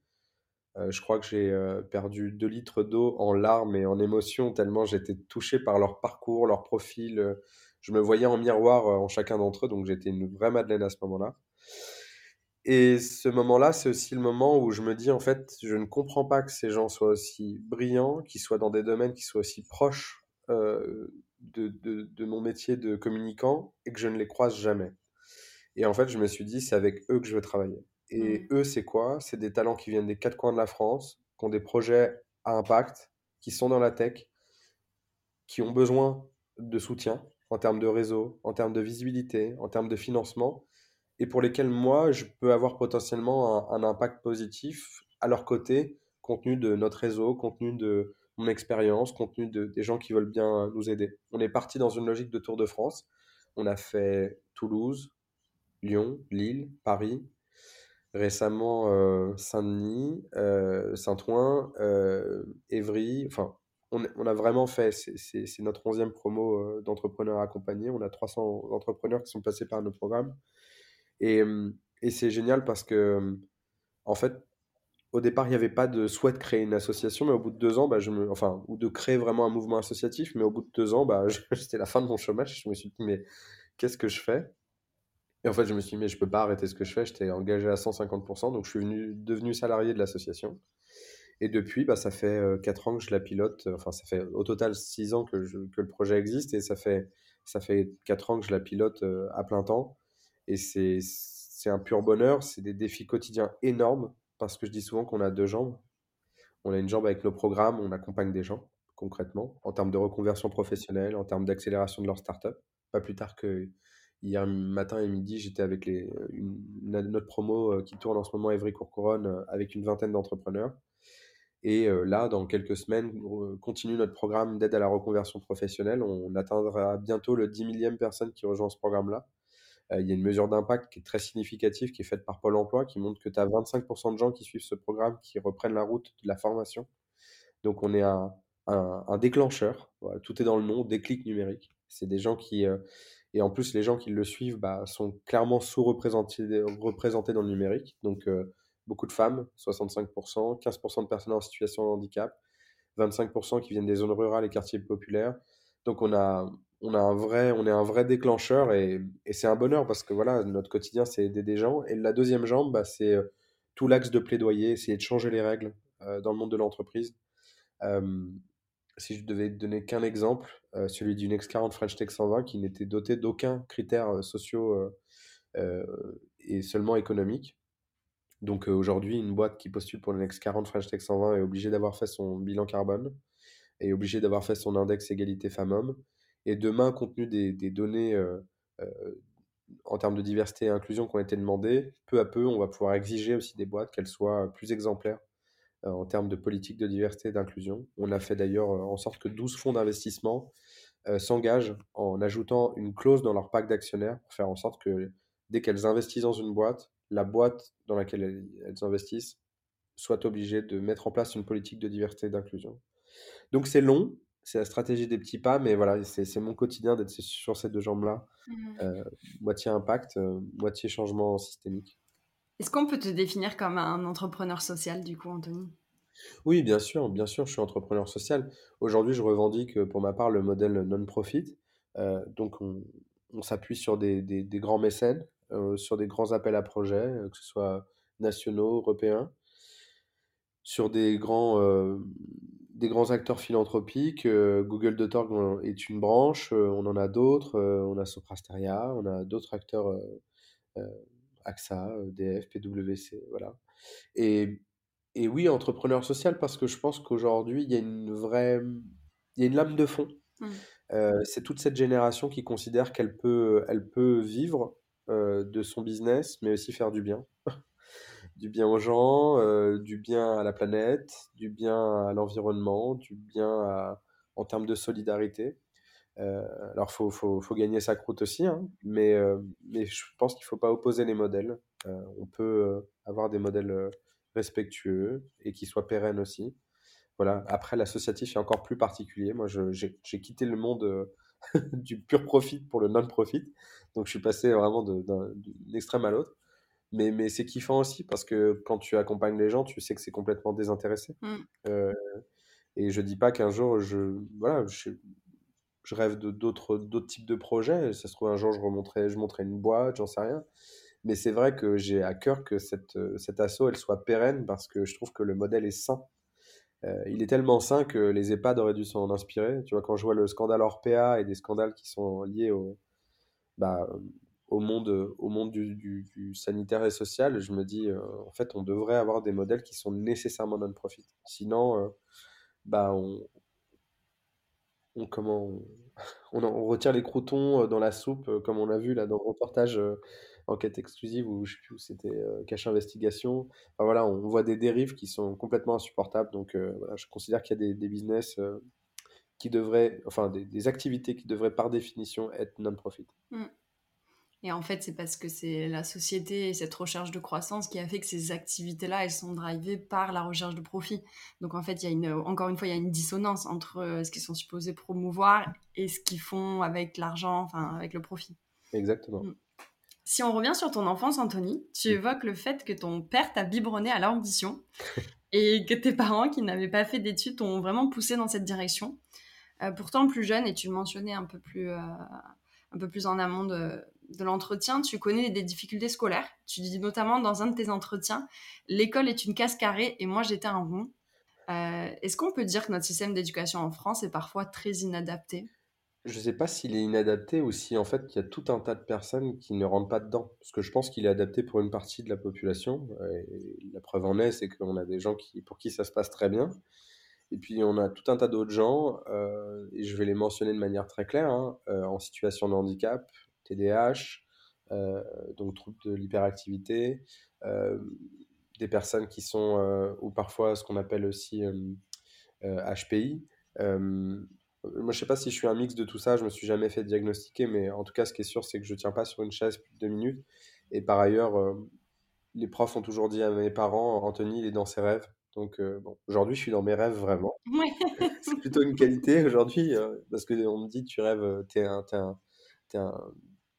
Euh, je crois que j'ai euh, perdu 2 litres d'eau en larmes et en émotions, tellement j'étais touché par leur parcours, leur profil. Je me voyais en miroir en chacun d'entre eux, donc j'étais une vraie Madeleine à ce moment-là. Et ce moment-là, c'est aussi le moment où je me dis, en fait, je ne comprends pas que ces gens soient aussi brillants, qu'ils soient dans des domaines qui soient aussi proches euh, de, de- de mon métier de communicant et que je ne les croise jamais. Et en fait, je me suis dit, c'est avec eux que je veux travailler. Et Mmh. eux, c'est quoi? C'est des talents qui viennent des quatre coins de la France, qui ont des projets à impact, qui sont dans la tech, qui ont besoin de soutien en termes de réseau, en termes de visibilité, en termes de financement, et pour lesquels moi, je peux avoir potentiellement un, impact positif à leur côté, compte tenu de notre réseau, compte tenu de mon expérience, compte tenu de, des gens qui veulent bien nous aider. On est parti dans une logique de Tour de France. On a fait Toulouse, Lyon, Lille, Paris, récemment euh, Saint-Denis, euh, Saint-Ouen, euh, Évry. Enfin, on, on a vraiment fait, c'est notre onzième promo euh, d'entrepreneurs accompagnés. On a 300 entrepreneurs qui sont passés par nos programmes. Et, euh, et c'est génial parce que, euh, en fait, au départ, il n'y avait pas de souhait de créer une association, mais au bout de deux ans, bah, je me, enfin, ou de créer vraiment un mouvement associatif, mais au bout de deux ans, bah, (laughs) c'était la fin de mon chômage. Je me suis dit, mais qu'est-ce que je fais? Et en fait, je me suis dit, mais je peux pas arrêter ce que je fais. J'étais engagé à 150%, donc je suis venu, devenu salarié de l'association. Et depuis, bah, ça fait euh, 4 ans que je la pilote. Enfin, ça fait au total 6 ans que, je- que le projet existe et ça fait, ça fait 4 ans que je la pilote euh, à plein temps. Et c'est, un pur bonheur. C'est des défis quotidiens énormes parce que je dis souvent qu'on a deux jambes. On a une jambe avec nos programmes, on accompagne des gens concrètement en termes de reconversion professionnelle, en termes d'accélération de leur start-up. Pas plus tard que hier matin et midi, j'étais avec les, notre promo euh, qui tourne en ce moment à Évry-Courcouronne euh, avec une vingtaine d'entrepreneurs. Et euh, là, dans quelques semaines, on continue notre programme d'aide à la reconversion professionnelle. On atteindra bientôt le 10 millième personne qui rejoint ce programme-là. Euh, il y a une mesure d'impact qui est très significative, qui est faite par Pôle emploi, qui montre que tu as 25% de gens qui suivent ce programme qui reprennent la route de la formation. Donc on est un, déclencheur, tout est dans le nom, déclic numérique. C'est des gens qui, euh, et en plus les gens qui le suivent bah, sont clairement sous-représentés représentés dans le numérique. Donc euh, beaucoup de femmes, 65%, 15% de personnes en situation de handicap, 25% qui viennent des zones rurales et quartiers populaires. Donc on a, vrai, est un vrai déclencheur et, et c'est un bonheur parce que voilà, notre quotidien c'est aider des gens. Et la deuxième jambe, bah, c'est euh, tout l'axe de plaidoyer, essayer de changer les règles euh, dans le monde de l'entreprise. Si je devais donner qu'un exemple, euh, celui d'une X40 French Tech 120 qui n'était doté d'aucun critère sociaux et seulement économique. Donc aujourd'hui, une boîte qui postule pour une X40 French Tech 120 est obligée d'avoir fait son bilan carbone, est obligée d'avoir fait son index égalité femmes-hommes. Et demain, compte tenu des, données euh, euh, en termes de diversité et inclusion qui ont été demandées, peu à peu, on va pouvoir exiger aussi des boîtes qu'elles soient plus exemplaires euh, en termes de politique de diversité et d'inclusion. On a fait d'ailleurs euh, en sorte que 12 fonds d'investissement euh, s'engagent en ajoutant une clause dans leur pacte d'actionnaires pour faire en sorte que dès qu'elles investissent dans une boîte, la boîte dans laquelle elles, elles investissent soit obligée de mettre en place une politique de diversité et d'inclusion. Donc c'est long, c'est la stratégie des petits pas, mais voilà, c'est mon quotidien d'être sur ces deux jambes-là. Mmh. Euh, moitié impact, euh, moitié changement systémique. Est-ce qu'on peut te définir comme un entrepreneur social, du coup, Anthony? Oui, bien sûr, bien sûr, je suis entrepreneur social. Aujourd'hui, je revendique euh, pour ma part le modèle non-profit. Euh, donc, on, on s'appuie sur des, des- des grands mécènes, sur des grands appels à projets, que ce soit nationaux, européens, sur des grands, des grands acteurs philanthropiques. Euh, Google Dotorg euh, est une branche, euh, on en a d'autres, euh, on a Soprasteria, on a d'autres acteurs, euh, AXA, EDF, PwC, voilà. Et et oui, entrepreneur social parce que je pense qu'aujourd'hui, il y a une vraie, il y a une lame de fond. Mm. Euh, c'est toute cette génération qui considère qu'elle peut, elle peut vivre de son business, mais aussi faire du bien. Du bien aux gens, euh, du bien à la planète, du bien à l'environnement, du bien en termes de solidarité. Euh, alors, faut, faut, faut gagner sa croûte aussi, hein, mais, euh, mais je pense qu'il faut pas opposer les modèles. On peut avoir des modèles respectueux et qui soient pérennes aussi. Voilà. Après, l'associatif est encore plus particulier. Moi, j'ai quitté le monde (laughs) du pur profit pour le non-profit. Donc, je suis passé vraiment d'un extrême à l'autre. Mais, mais c'est kiffant aussi parce que quand tu accompagnes les gens, tu sais que c'est complètement désintéressé. Mm. Euh, et je dis pas qu'un jour, je, voilà, je, je rêve de d'autres d'autres types de projets. Ça se trouve, un jour, je remonterai, je monterai une boîte, j'en sais rien. Mais c'est vrai que j'ai à cœur que cette, cet asso, elle soit pérenne parce que je trouve que le modèle est sain. Euh, il est tellement sain que les EHPAD auraient dû s'en inspirer. Tu vois, quand je vois le scandale Orpea et des scandales qui sont liés au, bah, au monde, au monde du, sanitaire et social, je me dis, euh, en fait, on devrait avoir des modèles qui sont nécessairement non-profit. Sinon, euh, bah, on, comment, (laughs) on, retire les croutons euh, dans la soupe, comme on a vu là dans le reportage Enquête exclusive, ou où c'était, Cache Investigation. Voilà, on voit des dérives qui sont complètement insupportables. Donc je considère qu'il y a des, business qui devraient, enfin des, des activités qui devraient par définition être non-profit. Mm. Et en fait, c'est parce que c'est la société et cette recherche de croissance qui a fait que ces activités-là, elles sont drivées par la recherche de profit. Donc en fait, il y a une, encore une fois, il y a une dissonance entre euh, ce qu'ils sont supposés promouvoir et ce qu'ils font avec l'argent, enfin avec le profit. Exactement. Mm. Si on revient sur ton enfance, Anthony, tu évoques le fait que ton père t'a biberonné à l'ambition (laughs) et que tes parents, qui n'avaient pas fait d'études, t'ont vraiment poussé dans cette direction. Euh, pourtant, plus jeune, et tu le mentionnais un peu plus, euh, un peu plus en amont de, de l'entretien, tu connais des difficultés scolaires. Tu dis notamment dans un de tes entretiens, l'école est une case carrée et moi j'étais un rond. Euh, Est-ce qu'on peut dire que notre système d'éducation en France est parfois très inadapté? Je sais pas s'il est inadapté ou si en fait il y a tout un tas de personnes qui ne rentrent pas dedans. Parce que je pense qu'il est adapté pour une partie de la population. la preuve en est, c'est qu'on a des gens pour qui ça se passe très bien. Et puis on a tout un tas d'autres gens, euh, et je vais les mentionner de manière très claire, hein, euh, en situation de handicap, TDAH, euh, donc troubles de l'hyperactivité, euh, des personnes qui sont, euh, ou parfois ce qu'on appelle aussi HPI. Moi, je sais pas si je suis un mix de tout ça, je me suis jamais fait diagnostiquer, mais en tout cas, ce qui est sûr, c'est que je tiens pas sur une chaise plus de deux minutes. Et par ailleurs, euh, les profs ont toujours dit à mes parents, Anthony, il est dans ses rêves. Donc, euh, bon, aujourd'hui, je suis dans mes rêves vraiment. Ouais. (laughs) C'est plutôt une qualité aujourd'hui, euh, parce que on me dit, tu rêves, t'es un, t'es un, t'es un,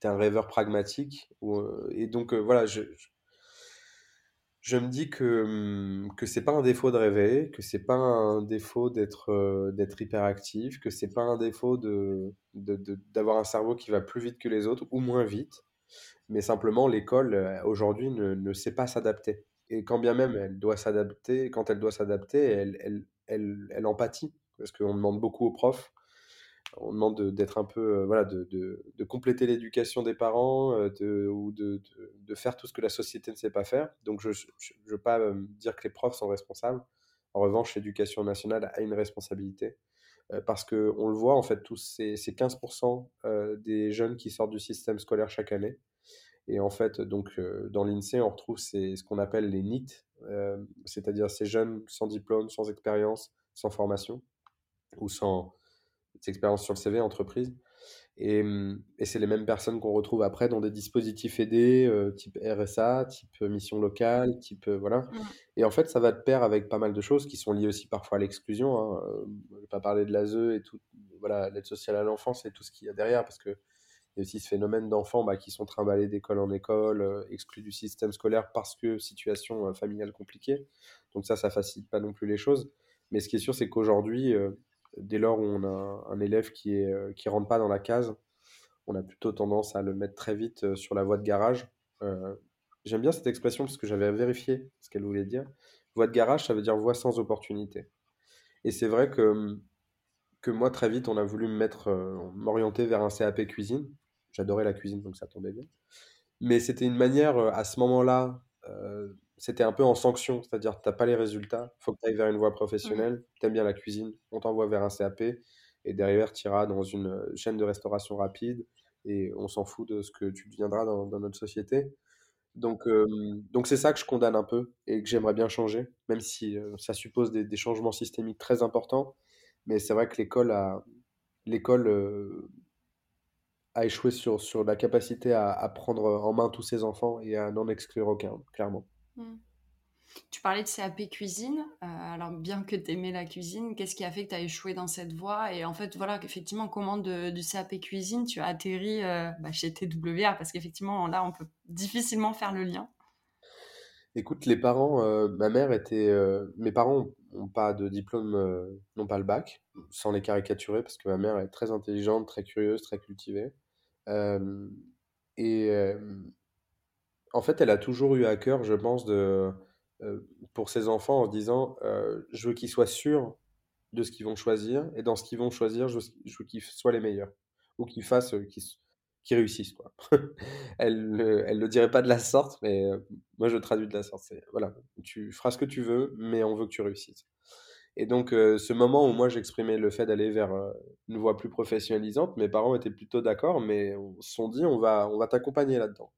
t'es un rêveur pragmatique. Euh, et donc, euh, voilà, je, je, me dis que, hum, que c'est pas un défaut de rêver, que c'est pas un défaut d'être euh, d'être hyperactif, que c'est pas un défaut de, de, de- d'avoir un cerveau qui va plus vite que les autres ou moins vite mais simplement l'école aujourd'hui ne, ne sait pas s'adapter. Et quand bien même elle doit s'adapter, quand elle doit s'adapter, elle, elle, elle, elle empathie, parce qu'on demande beaucoup aux profs, on demande de- d'être un peu, euh, voilà, de, de, de compléter l'éducation des parents, euh, ou de, faire tout ce que la société ne sait pas faire. Donc je ne veux pas euh, dire que les profs sont responsables. En revanche, l'éducation nationale a une responsabilité. Parce que on le voit, en fait, tous ces, ces 15% euh, des jeunes qui sortent du système scolaire chaque année, et en fait, donc, dans l'INSEE, on retrouve ces- ce qu'on appelle les euh, c'est-à-dire ces jeunes sans diplôme, sans expérience, sans formation, ou sans expérience sur le CV, entreprise. Et, hum, et c'est les mêmes personnes qu'on retrouve après dans des dispositifs aidés, euh, type RSA, type euh, mission locale, type... euh, voilà. Mm. Et en fait, ça va de pair avec pas mal de choses qui sont liées aussi parfois à l'exclusion. Hein. Je ne vais pas parler de l'ASE et tout, voilà, l'aide sociale à l'enfance et tout ce qu'il y a derrière, parce que il y a aussi ce phénomène d'enfants bah, qui sont trimballés d'école en école, euh, exclus du système scolaire parce que situation familiale compliquée. Donc ça, ça facilite pas non plus les choses. Mais ce qui est sûr, c'est qu'aujourd'hui, dès lors où on a un, élève qui est euh, qui rentre pas dans la case, on a plutôt tendance à le mettre très vite euh, sur la voie de garage. Euh, J'aime bien cette expression parce que j'avais vérifié ce qu'elle voulait dire. Voie de garage, ça veut dire voie sans opportunité. Et c'est vrai que que moi, très vite, on a voulu m'orienter vers un CAP cuisine. J'adorais la cuisine, donc ça tombait bien. Mais c'était une manière, à ce moment-là, c'était un peu en sanction, c'est-à-dire tu as pas les résultats, faut que tu ailles vers une voie Mmh. professionnelle, tu aimes bien la cuisine, on t'envoie vers un CAP et derrière tu iras dans une euh, chaîne de restauration rapide et on s'en fout de ce que tu deviendras dans, dans notre société. Donc, euh, donc c'est ça que je condamne un peu et que j'aimerais bien changer, même si euh, ça suppose des, des changements systémiques très importants. Mais c'est vrai que l'école a, l'école euh, a échoué sur, sur la capacité à, à prendre en main tous ses enfants et à n'en exclure aucun, clairement. Mmh. Tu parlais de CAP cuisine. euh, alors, bien que tu aimais la cuisine, qu'est-ce qui a fait que tu as échoué dans cette voie? Et en fait, voilà, effectivement, comment du CAP cuisine tu as atterri euh, bah, chez TWA Parce qu'effectivement, là, on peut difficilement faire le lien. Écoute, les parents, euh, ma mère était, mes parents n'ont pas de diplôme, n'ont pas le bac, sans les caricaturer, parce que ma mère est très intelligente, très curieuse, très cultivée. Et en fait, elle a toujours eu à cœur, je pense, de, euh, pour ses enfants en se disant, euh, je veux qu'ils soient sûrs de ce qu'ils vont choisir, et dans ce qu'ils vont choisir, je, veux qu'ils soient les meilleurs, ou qu'ils fassent, euh, qu'ils réussissent, quoi. (laughs) Elle, le- elle le dirait pas de la sorte, mais moi je traduis de la sorte. Voilà, tu feras ce que tu veux, mais on veut que tu réussisses. Et donc, ce moment où moi j'exprimais le fait d'aller vers une voie plus professionnalisante, mes parents étaient plutôt d'accord, mais on se sont dit, on va, on va t'accompagner là-dedans.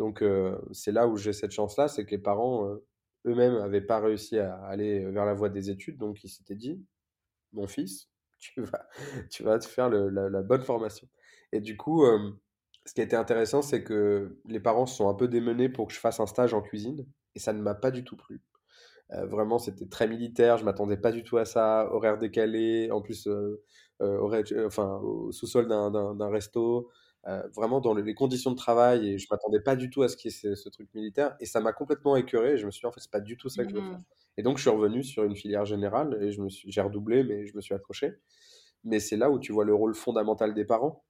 Donc, euh, c'est là où j'ai cette chance-là, c'est que les parents euh, eux-mêmes n'avaient pas réussi à aller vers la voie des études, donc ils s'étaient dit, mon fils, (laughs) tu vas, tu vas te faire le- la, bonne formation. Et du coup, euh, ce qui a été intéressant, c'est que les parents se sont un peu démenés pour que je fasse un stage en cuisine, et ça ne m'a pas du tout plu. Vraiment, c'était très militaire, je m'attendais pas du tout à ça, horaire décalé, en plus, euh, enfin, au sous-sol d'un resto, euh, vraiment dans le- les conditions de travail, et je m'attendais pas du tout à ce qu'il y ait ce, ce truc militaire, et ça m'a complètement écœuré, et je me suis dit, en fait, c'est pas du tout ça que je veux faire. Mmh. Et donc, je suis revenu sur une filière générale, et je me suis, j'ai redoublé, mais je me suis accroché. Mais c'est là où tu vois le rôle fondamental des parents.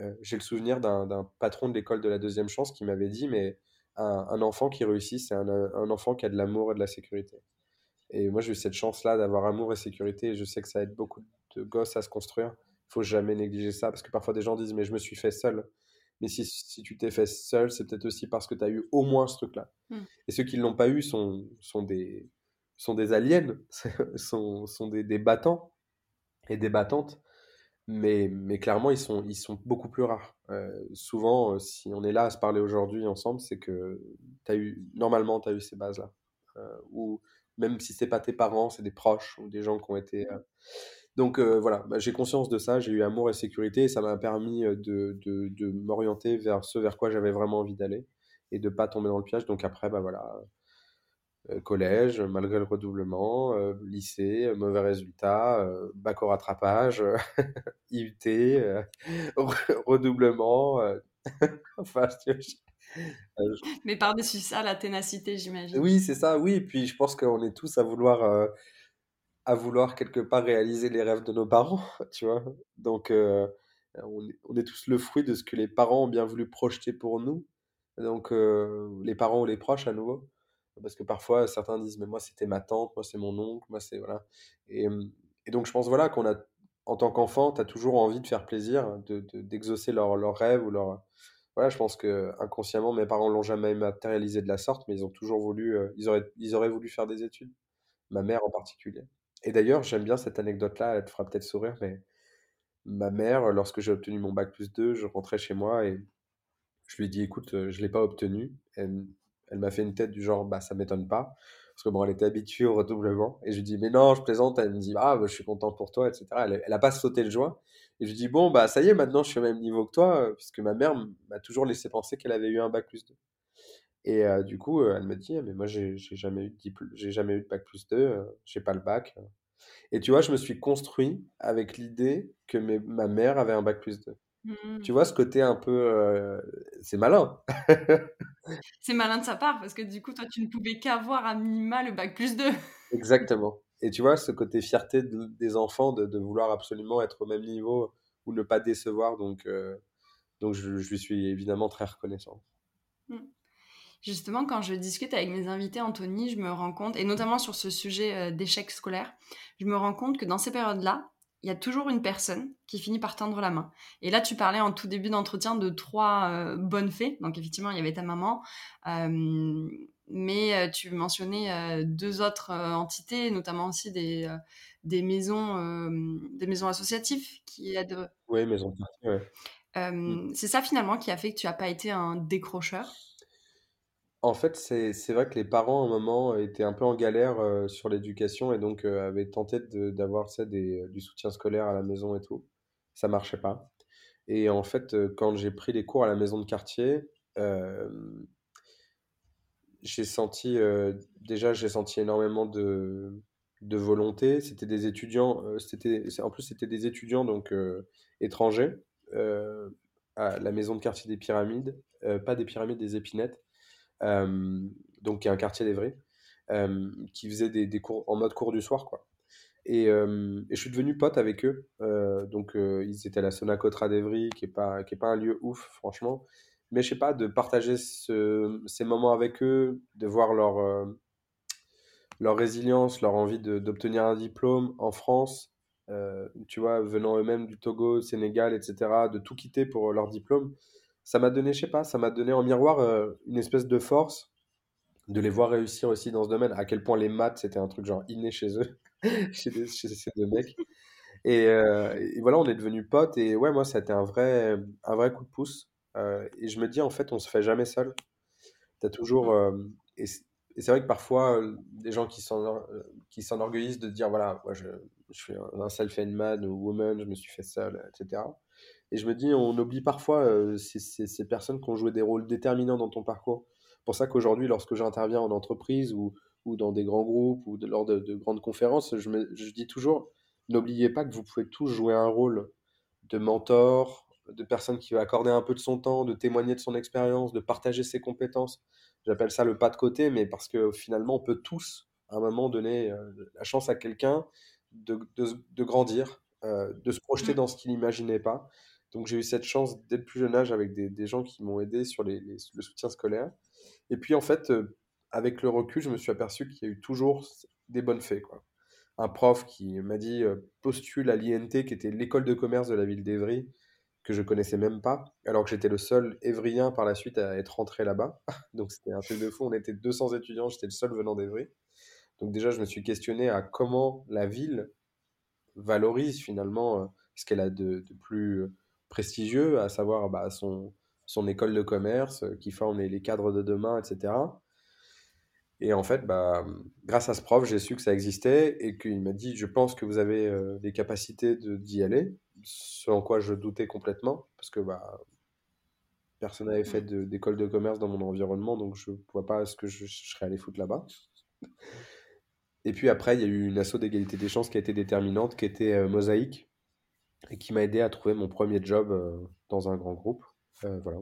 Euh, j'ai le souvenir d'un patron de l'école de la deuxième chance qui m'avait dit, mais un, un enfant qui réussit, c'est un, un enfant qui a de l'amour et de la sécurité. Et moi, j'ai eu cette chance-là d'avoir amour et sécurité. Et je sais que ça aide beaucoup de gosses à se construire. Il faut jamais négliger ça parce que parfois des gens disent, mais je me suis fait seul. Mais si, si tu t'es fait seul, c'est peut-être aussi parce que tu as eu au moins ce truc-là. Mmh. Et ceux qui ne l'ont pas eu sont, sont des, sont des aliens, (laughs) sont, sont des, des battants et des battantes. Mais, mais clairement, ils sont, ils sont beaucoup plus rares. Euh, souvent, euh, si on est là à se parler aujourd'hui ensemble, c'est que t'as eu, normalement, tu as eu ces bases-là. Euh, ou même si c'est pas tes parents, c'est des proches ou des gens qui ont été. euh, Donc euh, voilà, bah, j'ai conscience de ça, j'ai eu amour et sécurité et ça m'a permis euh, de, de, de m'orienter vers ce vers quoi j'avais vraiment envie d'aller et de pas tomber dans le piège. Donc après, bah voilà, euh, collège, malgré le redoublement, euh, lycée, mauvais résultat, euh, bac au rattrapage, (laughs) IUT, redoublement. (laughs) enfin, Mais par-dessus ça, la ténacité, j'imagine. oui, c'est ça, oui. Puis je pense qu'on est tous à vouloir, à vouloir quelque part réaliser les rêves de nos parents, (laughs) tu vois? Donc, euh, on est, tous le fruit de ce que les parents ont bien voulu projeter pour nous. Donc, euh, les parents ou les proches à nouveau. Parce que parfois, certains disent, mais moi, c'était ma tante, moi, c'est mon oncle, moi, c'est, voilà. Et, donc, je pense, voilà, qu'on a, en tant qu'enfant, tu as toujours envie de faire plaisir, de, de- d'exaucer leurs leurs rêves ou leurs, voilà, je pense que inconsciemment, mes parents l'ont jamais matérialisé de la sorte, mais ils ont toujours voulu, euh, ils auraient, ils auraient voulu faire des études. Ma mère en particulier. Et d'ailleurs, j'aime bien cette anecdote-là, elle te fera peut-être sourire, mais ma mère, lorsque j'ai obtenu mon bac plus 2, je rentrais chez moi et je lui ai dit, écoute, euh, je l'ai pas obtenu. Elle, elle m'a fait une tête du genre, bah ça m'étonne pas. Parce que bon, elle était habituée au redoublement. Et je lui dis, mais non, je plaisante. Elle me dit, ah, bah, je suis content pour toi, etc. Elle, elle a pas sauté le joie. Et je lui dis, bon, bah ça y est, maintenant je suis au même niveau que toi, euh, puisque ma mère m'a toujours laissé penser qu'elle avait eu un bac plus 2. Et euh, du coup, euh, elle me dit, Ah, mais moi j'ai j'ai jamais eu de diplôme, j'ai jamais eu de bac plus 2, euh, j'ai pas le bac. Et tu vois, je me suis construit avec l'idée que mes- ma mère avait un bac plus 2. Tu Mmh. vois, ce côté un peu... euh, c'est malin. (laughs) C'est malin de sa part parce que du coup, toi, tu ne pouvais qu'avoir à minima le bac plus 2. (laughs) Exactement. Et tu vois, ce côté fierté de- des enfants de, de vouloir absolument être au même niveau ou ne pas décevoir. Donc, euh, donc je, je lui suis évidemment très reconnaissant. Justement, quand je discute avec mes invités, Anthony, je me rends compte, et notamment sur ce sujet euh, d'échec scolaire, je me rends compte que dans ces périodes-là, il y a toujours une personne qui finit par tendre la main. Et là, tu parlais en tout début d'entretien de trois euh, bonnes fées. Donc, effectivement, il y avait ta maman, euh, mais tu mentionnais deux autres entités, notamment aussi des, des, maisons, des maisons associatives qui aident. Oui, maisons ouais. Mmh. C'est ça finalement qui a fait que tu n'as pas été un décrocheur? En fait, c'est c'est vrai que les parents, à un moment, étaient un peu en galère euh, sur l'éducation et donc euh, avaient tenté de- d'avoir des, du soutien scolaire à la maison et tout. Ça marchait pas. Et en fait, euh, quand j'ai pris les cours à la maison de quartier, euh, j'ai senti, euh, déjà, j'ai senti énormément de, de volonté. C'était des étudiants, euh, c'était, en plus, c'était des étudiants donc euh, étrangers euh, à la maison de quartier des Pyramides, euh, pas des Pyramides, des Épinettes, euh, donc qui est un quartier d'Evry, euh, qui faisait des, des cours en mode cours du soir, quoi. Et, euh, et je suis devenu pote avec eux. Euh, donc, euh, ils étaient à la Sonacotra d'Evry, qui est pas, pas un lieu ouf, franchement. Mais je sais pas, de partager ce- ces moments avec eux, de voir leur, euh, leur résilience, leur envie d'obtenir un diplôme en France, euh, tu vois, venant eux-mêmes du Togo, Sénégal, etc., de tout quitter pour leur diplôme, ça m'a donné, je sais pas, ça m'a donné en miroir euh, une espèce de force de les voir réussir aussi dans ce domaine, à quel point les maths, c'était un truc genre inné chez eux, (laughs) chez, ces deux mecs. Et, euh, et voilà, on est devenus potes, et ouais, moi, ça a été un vrai, un vrai coup de pouce. Euh, et je me dis, en fait, on se fait jamais seul. T'as toujours, et c'est vrai que parfois, des gens qui s'en, qui s'enorgueillissent de dire, voilà, moi, je, je suis un self-made man ou woman, je me suis fait seul, etc. Et je me dis, on oublie parfois euh, ces, ces- ces personnes qui ont joué des rôles déterminants dans ton parcours. Pour ça qu'aujourd'hui, lorsque j'interviens en entreprise ou, ou dans des grands groupes ou de- lors de, de grandes conférences, je, me- je dis toujours, n'oubliez pas que vous pouvez tous jouer un rôle de mentor, de personne qui va accorder un peu de son temps, de témoigner de son expérience, de partager ses compétences. J'appelle ça le pas de côté, mais parce que finalement, on peut tous, à un moment, donner euh, la chance à quelqu'un de, de- de grandir, euh, de se projeter Mmh. dans ce qu'il n'imaginait pas. Donc j'ai eu cette chance dès le plus jeune âge avec des, des gens qui m'ont aidé sur les- le soutien scolaire. Et puis en fait, euh, avec le recul, je me suis aperçu qu'il y a eu toujours des bonnes fées, quoi. Un prof qui m'a dit euh, postule à l'INT, qui était l'école de commerce de la ville d'Evry, que je connaissais même pas, alors que j'étais le seul évrien par la suite à être rentré là-bas. (laughs) Donc c'était un truc de fou, on était 200 étudiants, j'étais le seul venant d'Evry. Donc déjà, je me suis questionné à comment la ville valorise finalement euh, ce qu'elle a de, de plus prestigieux, à savoir bah, son, son école de commerce euh, qui forme les, cadres de demain, etc. Et en fait, bah, grâce à ce prof, j'ai su que ça existait et qu'il m'a dit, je pense que vous avez euh, les capacités d'y aller, ce en quoi je doutais complètement, parce que bah, personne n'avait fait d'école de commerce dans mon environnement, donc je vois pas ce que je, serais allé foutre là-bas. Et puis après, il y a eu une asso d'égalité des chances qui a été déterminante, qui était euh, Mosaïque, et qui m'a aidé à trouver mon premier job euh, dans un grand groupe. Euh, voilà.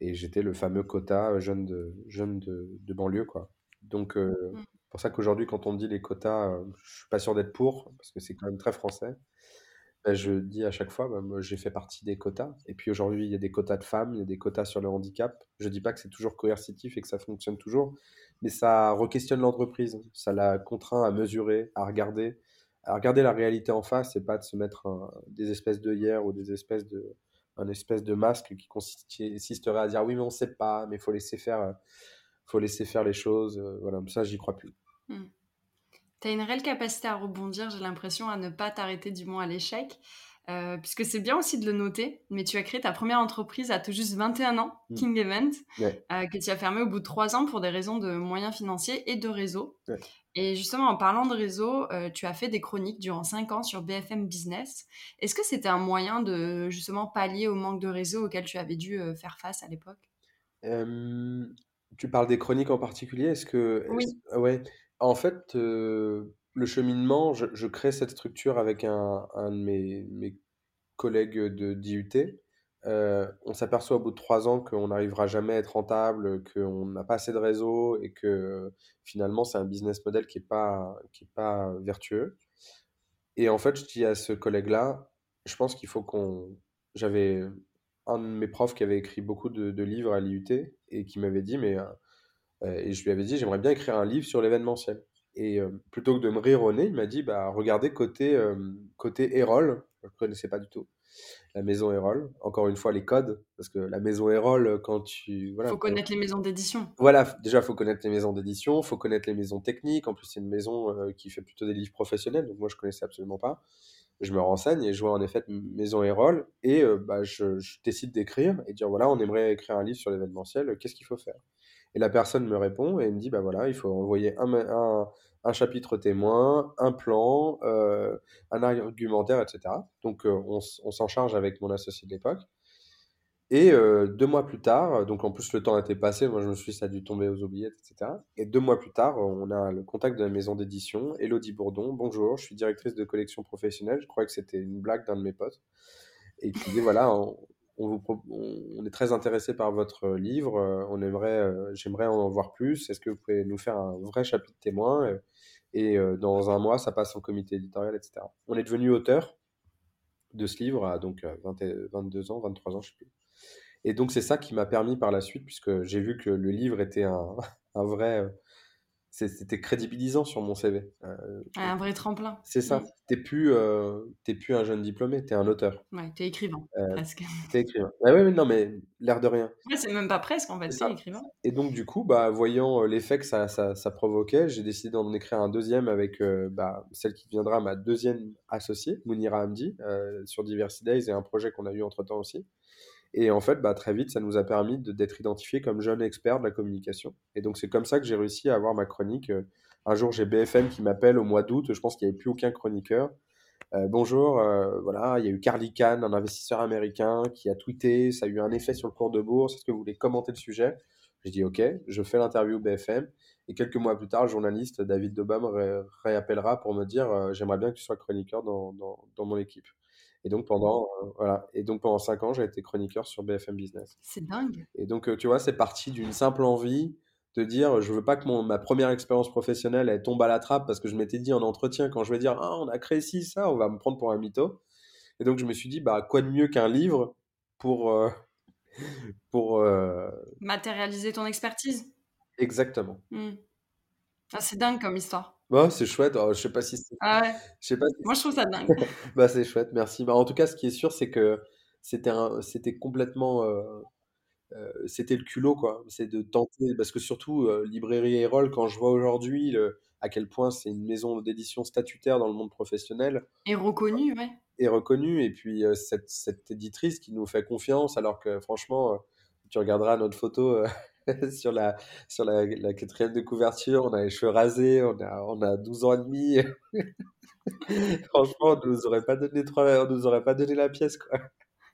Et j'étais le fameux quota jeune de, jeune de, de banlieue, quoi. Donc, euh, Mmh. pour ça qu'aujourd'hui, quand on me dit les quotas, euh, je suis pas sûr d'être pour, parce que c'est quand même très français. Ben, je dis à chaque fois, ben, moi, j'ai fait partie des quotas. Et puis aujourd'hui, il y a des quotas de femmes, il y a des quotas sur le handicap. Je dis pas que c'est toujours coercitif et que ça fonctionne toujours, mais ça re-questionne l'entreprise. Ça la contraint à mesurer, à regarder, à regarder la réalité en face et pas de se mettre un- des espèces d'œillères ou des espèces de, un espèce de masque qui consisterait à dire oui, mais on sait pas, mais faut laisser faire, euh, faut laisser faire les choses. euh, Voilà, ça, j'y crois plus. Mmh. Tu as une réelle capacité à rebondir, j'ai l'impression, à ne pas t'arrêter du moins à l'échec. Euh, puisque c'est bien aussi de le noter, mais tu as créé ta première entreprise à tout juste 21 ans, Mm. King Event, Ouais, euh, que tu as fermé au bout de 3 ans pour des raisons de moyens financiers et de réseau. ouais. Et justement, en parlant de réseau, euh, tu as fait des chroniques durant 5 ans sur BFM Business. Est-ce que c'était un moyen de justement pallier au manque de réseau auquel tu avais dû euh, faire face à l'époque? Euh, tu parles des chroniques en particulier, est-ce que... Oui. ouais, en fait, le cheminement, je, je crée cette structure avec un, un de mes, mes collègues de d'IUT. Euh, on s'aperçoit au bout de trois ans qu'on n'arrivera jamais à être rentable, qu'on n'a pas assez de réseau et que finalement c'est un business model qui n'est pas, est pas vertueux. Et en fait, je dis à ce collègue-là, je pense qu'il faut qu'on... J'avais un de mes profs qui avait écrit beaucoup de, livres à l'IUT et qui m'avait dit, mais... euh, euh, et je lui avais dit, j'aimerais bien écrire un livre sur l'événementiel. Et plutôt que de me rire au nez, il m'a dit, bah, regardez côté, côté Erol, je ne connaissais pas du tout. La maison Erol. Encore une fois, les codes, parce que la maison Erol, quand tu... Voilà, faut connaître les maisons d'édition. Voilà, déjà, il faut connaître les maisons d'édition, il faut connaître les maisons techniques. En plus, c'est une maison qui fait plutôt des livres professionnels, donc moi, je connaissais absolument pas je me renseigne et je vois en effet Maison Hérole et euh, bah, je, décide d'écrire et dire voilà, on aimerait écrire un livre sur l'événementiel, qu'est-ce qu'il faut faire? Et la personne me répond et me dit bah voilà, il faut envoyer un, un, chapitre témoin, un plan, euh, un argumentaire, etc. Donc euh, on, s'en charge avec mon associé de l'époque. Et euh, deux mois plus tard, donc en plus le temps était passé, moi je me suis dit ça a dû tomber aux oubliettes, etc. Et deux mois plus tard, on a le contact de la maison d'édition, Elodie Bourdon. Bonjour, je suis directrice de collection professionnelle. Je crois que c'était une blague d'un de mes potes. Et dit voilà, vous, on, est très intéressé par votre livre, euh, on aimerait, euh, j'aimerais en voir plus. Est-ce que vous pouvez nous faire un vrai chapitre témoin Et dans un mois, ça passe en comité éditorial, etc. On est devenu auteur de ce livre à donc 22 ans, 23 ans, je sais plus. Et donc, c'est ça qui m'a permis par la suite, puisque j'ai vu que le livre était un, (laughs) un vrai. Euh, c'était crédibilisant sur mon CV. Euh, un vrai tremplin. C'est ça. T'es plus, euh, plus un jeune diplômé, t'es un auteur. Ouais, t'es écrivain, presque. (laughs) T'es écrivain. Ouais, ouais, mais non, mais l'air de rien. Ouais, c'est même pas presque, en fait, c'est écrivain. Et donc, du coup, bah, voyant l'effet que ça, ça, ça provoquait, j'ai décidé d'en écrire un deuxième avec bah, celle qui deviendra ma deuxième associée, Mounira Hamdi, sur Diversity Days et un projet qu'on a eu entre temps aussi. Et en fait, bah, très vite, ça nous a permis d'être identifiés comme jeunes experts de la communication. Et donc, c'est comme ça que j'ai réussi à avoir ma chronique. Euh, un jour, j'ai BFM qui m'appelle au mois d'août. Je pense qu'il n'y avait plus aucun chroniqueur. Euh, bonjour, euh, voilà, il y a eu Carly Kahn, un investisseur américain, qui a tweeté. Ça a eu un effet sur le cours de bourse. Est-ce que vous voulez commenter le sujet? J'ai dit OK, je fais l'interview BFM. Et quelques mois plus tard, le journaliste David Dobam réappellera pour me dire J'aimerais bien que tu sois chroniqueur dans, dans, dans mon équipe. Et donc pendant, euh, voilà. Et donc pendant 5 ans, j'ai été chroniqueur sur BFM Business. C'est dingue. Et donc, euh, tu vois, c'est parti d'une simple envie de dire je veux pas que mon, ma première expérience professionnelle elle tombe à la trappe parce que je m'étais dit en entretien quand je vais dire ah on a créé ci ça on va me prendre pour un mytho et donc je me suis dit bah quoi de mieux qu'un livre pour euh, (laughs) pour matérialiser ton expertise exactement mmh. ah, c'est dingue comme histoire bah, c'est chouette. Oh, je sais pas si c'est. Ah ouais. Je sais pas Moi, je trouve ça dingue. (laughs) bah, c'est chouette, merci. Bah, en tout cas, ce qui est sûr, c'est que c'était un... c'était complètement. Euh, euh, c'était le culot, quoi. C'est de tenter. Parce que surtout, euh, Librairie Erol, quand je vois aujourd'hui à quel point c'est une maison d'édition statutaire dans le monde professionnel. Et reconnue, ouais. Et reconnue. Et puis, cette, cette éditrice qui nous fait confiance, alors que franchement, tu regarderas notre photo. (laughs) sur la, sur la, quatrième de couverture, on a les cheveux rasés, on a, on a 12 ans et demi. (laughs) Franchement, on nous aurait pas donné trois, on nous aurait pas donné la pièce, quoi.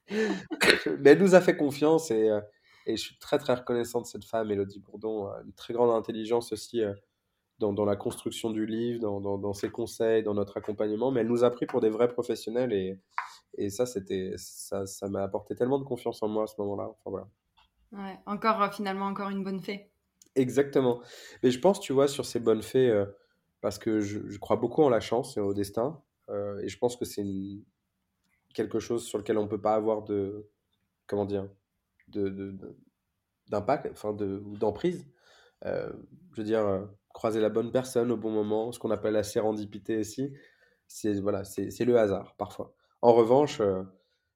(laughs) Mais elle nous a fait confiance et, euh, et je suis très très reconnaissant de cette femme, Elodie Bourdon, une très grande intelligence aussi euh, dans, dans la construction du livre, dans, dans, ses conseils, dans notre accompagnement. Mais elle nous a pris pour des vrais professionnels et, et ça, c'était, ça, ça m'a apporté tellement de confiance en moi à ce moment-là. Enfin voilà. Ouais, encore euh, finalement encore une bonne fée. Exactement. Mais je pense, tu vois, sur ces bonnes fées, euh, parce que je, crois beaucoup en la chance et au destin, euh, et je pense que c'est quelque chose sur lequel on ne peut pas avoir de, comment dire, de, d'impact, enfin de, d'emprise. je veux dire, croiser la bonne personne au bon moment, ce qu'on appelle la sérendipité ici, c'est voilà, c'est le hasard parfois. En revanche,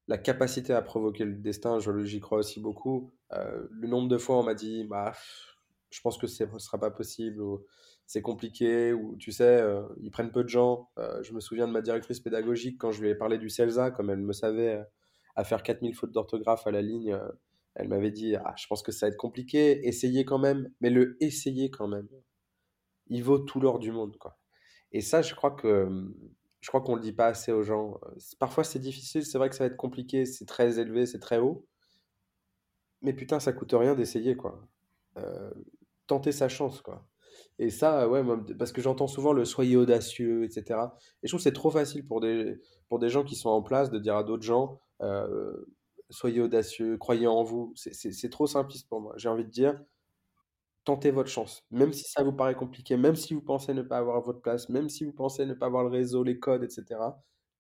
la capacité à provoquer le destin, j'y crois aussi beaucoup. Euh, le nombre de fois on m'a dit, bah, je pense que ce ne sera pas possible, ou c'est compliqué, ou tu sais, euh, ils prennent peu de gens. Euh, je me souviens de ma directrice pédagogique quand je lui ai parlé du CELSA, comme elle me savait à faire 4000 fautes d'orthographe à la ligne, elle m'avait dit, ah, je pense que ça va être compliqué, essayez quand même, mais le essayer quand même, il vaut tout l'or du monde. Quoi. Et ça, je crois que je crois qu'on le dit pas assez aux gens. Parfois, c'est difficile, c'est vrai que ça va être compliqué, c'est très élevé, c'est très haut. Mais putain, ça coûte rien d'essayer, quoi. Euh, tenter sa chance, quoi. Et ça, ouais, parce que j'entends souvent le soyez audacieux, etc. Et je trouve que c'est trop facile pour des, pour des gens qui sont en place de dire à d'autres gens euh, soyez audacieux, croyez en vous. C'est trop simpliste pour moi. J'ai envie de dire tentez votre chance. Même si ça vous paraît compliqué, même si vous pensez ne pas avoir votre place, même si vous pensez ne pas avoir le réseau, les codes, etc.,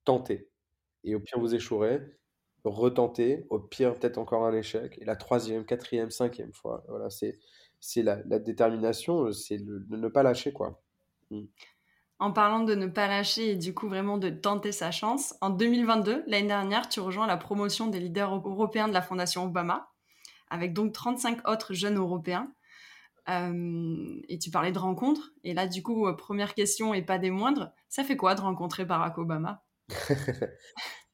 tentez. Et au pire, vous échouerez. Retentez. Au pire, peut-être encore un échec. Et la troisième, quatrième, cinquième fois. Voilà, c'est, c'est la, détermination, c'est de ne pas lâcher, quoi. Mmh. En parlant de ne pas lâcher et du coup vraiment de tenter sa chance, en 2022, l'année dernière, tu rejoins la promotion des leaders européens de la Fondation Obama, avec donc 35 autres jeunes Européens. Euh, et tu parlais de rencontres. Et là, du coup, euh, première question et pas des moindres, ça fait quoi de rencontrer Barack Obama? (laughs)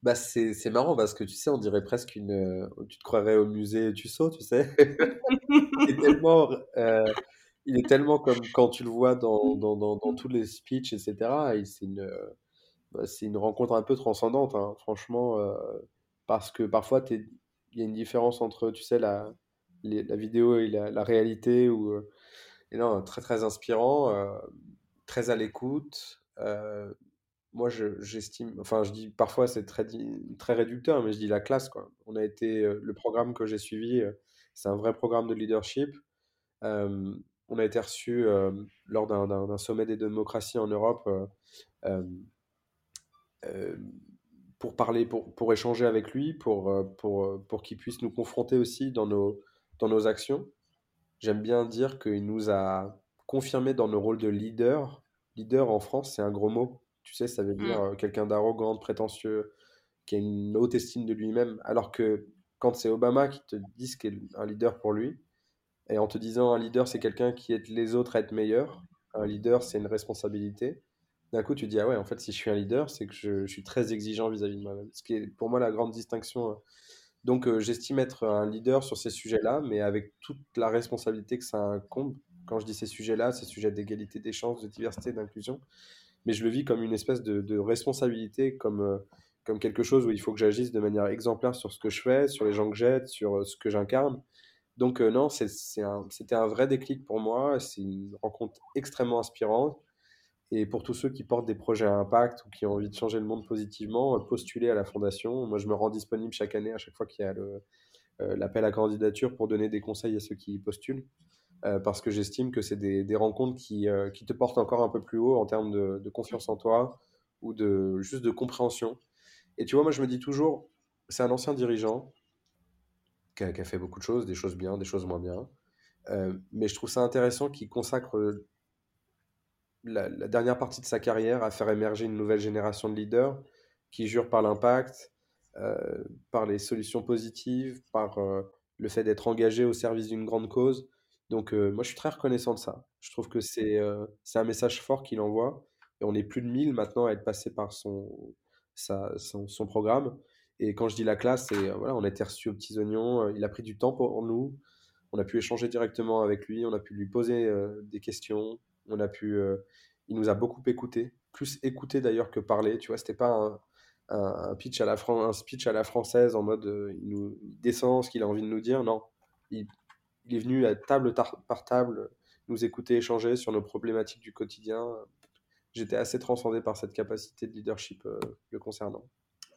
Bah, c'est c'est marrant parce que tu sais, on dirait presque une. euh, Tu te croirais au musée Tussaud, tu sais. (laughs) Il est tellement, euh, il est tellement comme quand tu le vois dans, dans, dans, dans tous les speeches, etc. et C'est une, bah, c'est une rencontre un peu transcendante, hein, franchement, euh, parce que parfois, il y a une différence entre, tu sais, la, la vidéo et la, réalité, ou, euh, non, très très inspirant, euh, très à l'écoute. euh, moi, je- j'estime, enfin, je dis parfois c'est très, très réducteur, mais je dis la classe, quoi. On a été, euh, le programme que j'ai suivi, c'est un vrai programme de leadership. On a été reçu lors d'un sommet des démocraties en Europe pour parler, pour, pour échanger avec lui, pour, pour, pour qu'il puisse nous confronter aussi dans nos, dans nos actions. J'aime bien dire qu'il nous a confirmé dans nos rôles de leader. Leader en France, c'est un gros mot. Tu sais, ça veut dire Mm. euh, quelqu'un d'arrogant, de prétentieux, qui a une haute estime de lui-même. Alors que quand c'est Obama qui te dit ce qu'est un leader pour lui, et en te disant un leader, c'est quelqu'un qui aide les autres à être meilleurs, un leader, c'est une responsabilité. D'un coup, tu dis, ah ouais, en fait, si je suis un leader, c'est que je, je suis très exigeant vis-à-vis de moi-même. Ce qui est pour moi la grande distinction. Donc, euh, j'estime être un leader sur ces sujets-là, mais avec toute la responsabilité que ça incombe. Quand je dis ces sujets-là, ces sujets d'égalité des chances, de diversité, d'inclusion, mais je le vis comme une espèce de, responsabilité, comme, euh, comme quelque chose où il faut que j'agisse de manière exemplaire sur ce que je fais, sur les gens que j'aide, sur euh, ce que j'incarne. Donc non, c'est un- c'était un vrai déclic pour moi, c'est une rencontre extrêmement inspirante. Et pour tous ceux qui portent des projets à impact ou qui ont envie de changer le monde positivement, euh, postulez à la fondation. Moi, je me rends disponible chaque année, à chaque fois qu'il y a euh, l'appel à candidature pour donner des conseils à ceux qui postulent, euh, parce que j'estime que c'est des, des rencontres qui, qui te portent encore un peu plus haut en termes de, de confiance en toi ou de juste de compréhension. Et tu vois, moi, je me dis toujours, c'est un ancien dirigeant qui a, fait beaucoup de choses, des choses bien, des choses moins bien. Mais je trouve ça intéressant qu'il consacre la, dernière partie de sa carrière à faire émerger une nouvelle génération de leaders qui jurent par l'impact, euh, par les solutions positives, par euh, le fait d'être engagé au service d'une grande cause. Donc euh, moi je suis très reconnaissant de ça. Je trouve que c'est un message fort qu'il envoie. On est plus de 1000 maintenant à être passé par son, son, son programme. Et quand je dis la classe, c'est voilà, on a été reçus aux petits oignons. Il a pris du temps pour nous. On a pu échanger directement avec lui. On a pu lui poser des questions. On a pu, euh, il nous a beaucoup écouté, plus écouté d'ailleurs que parlé. Tu vois, c'était pas un, un- un pitch à la un speech à la française en mode euh, il, nous, il descend ce qu'il a envie de nous dire. Non, il, il est venu à table tar- par table nous écouter, échanger sur nos problématiques du quotidien. J'étais assez transcendé par cette capacité de leadership euh, le concernant.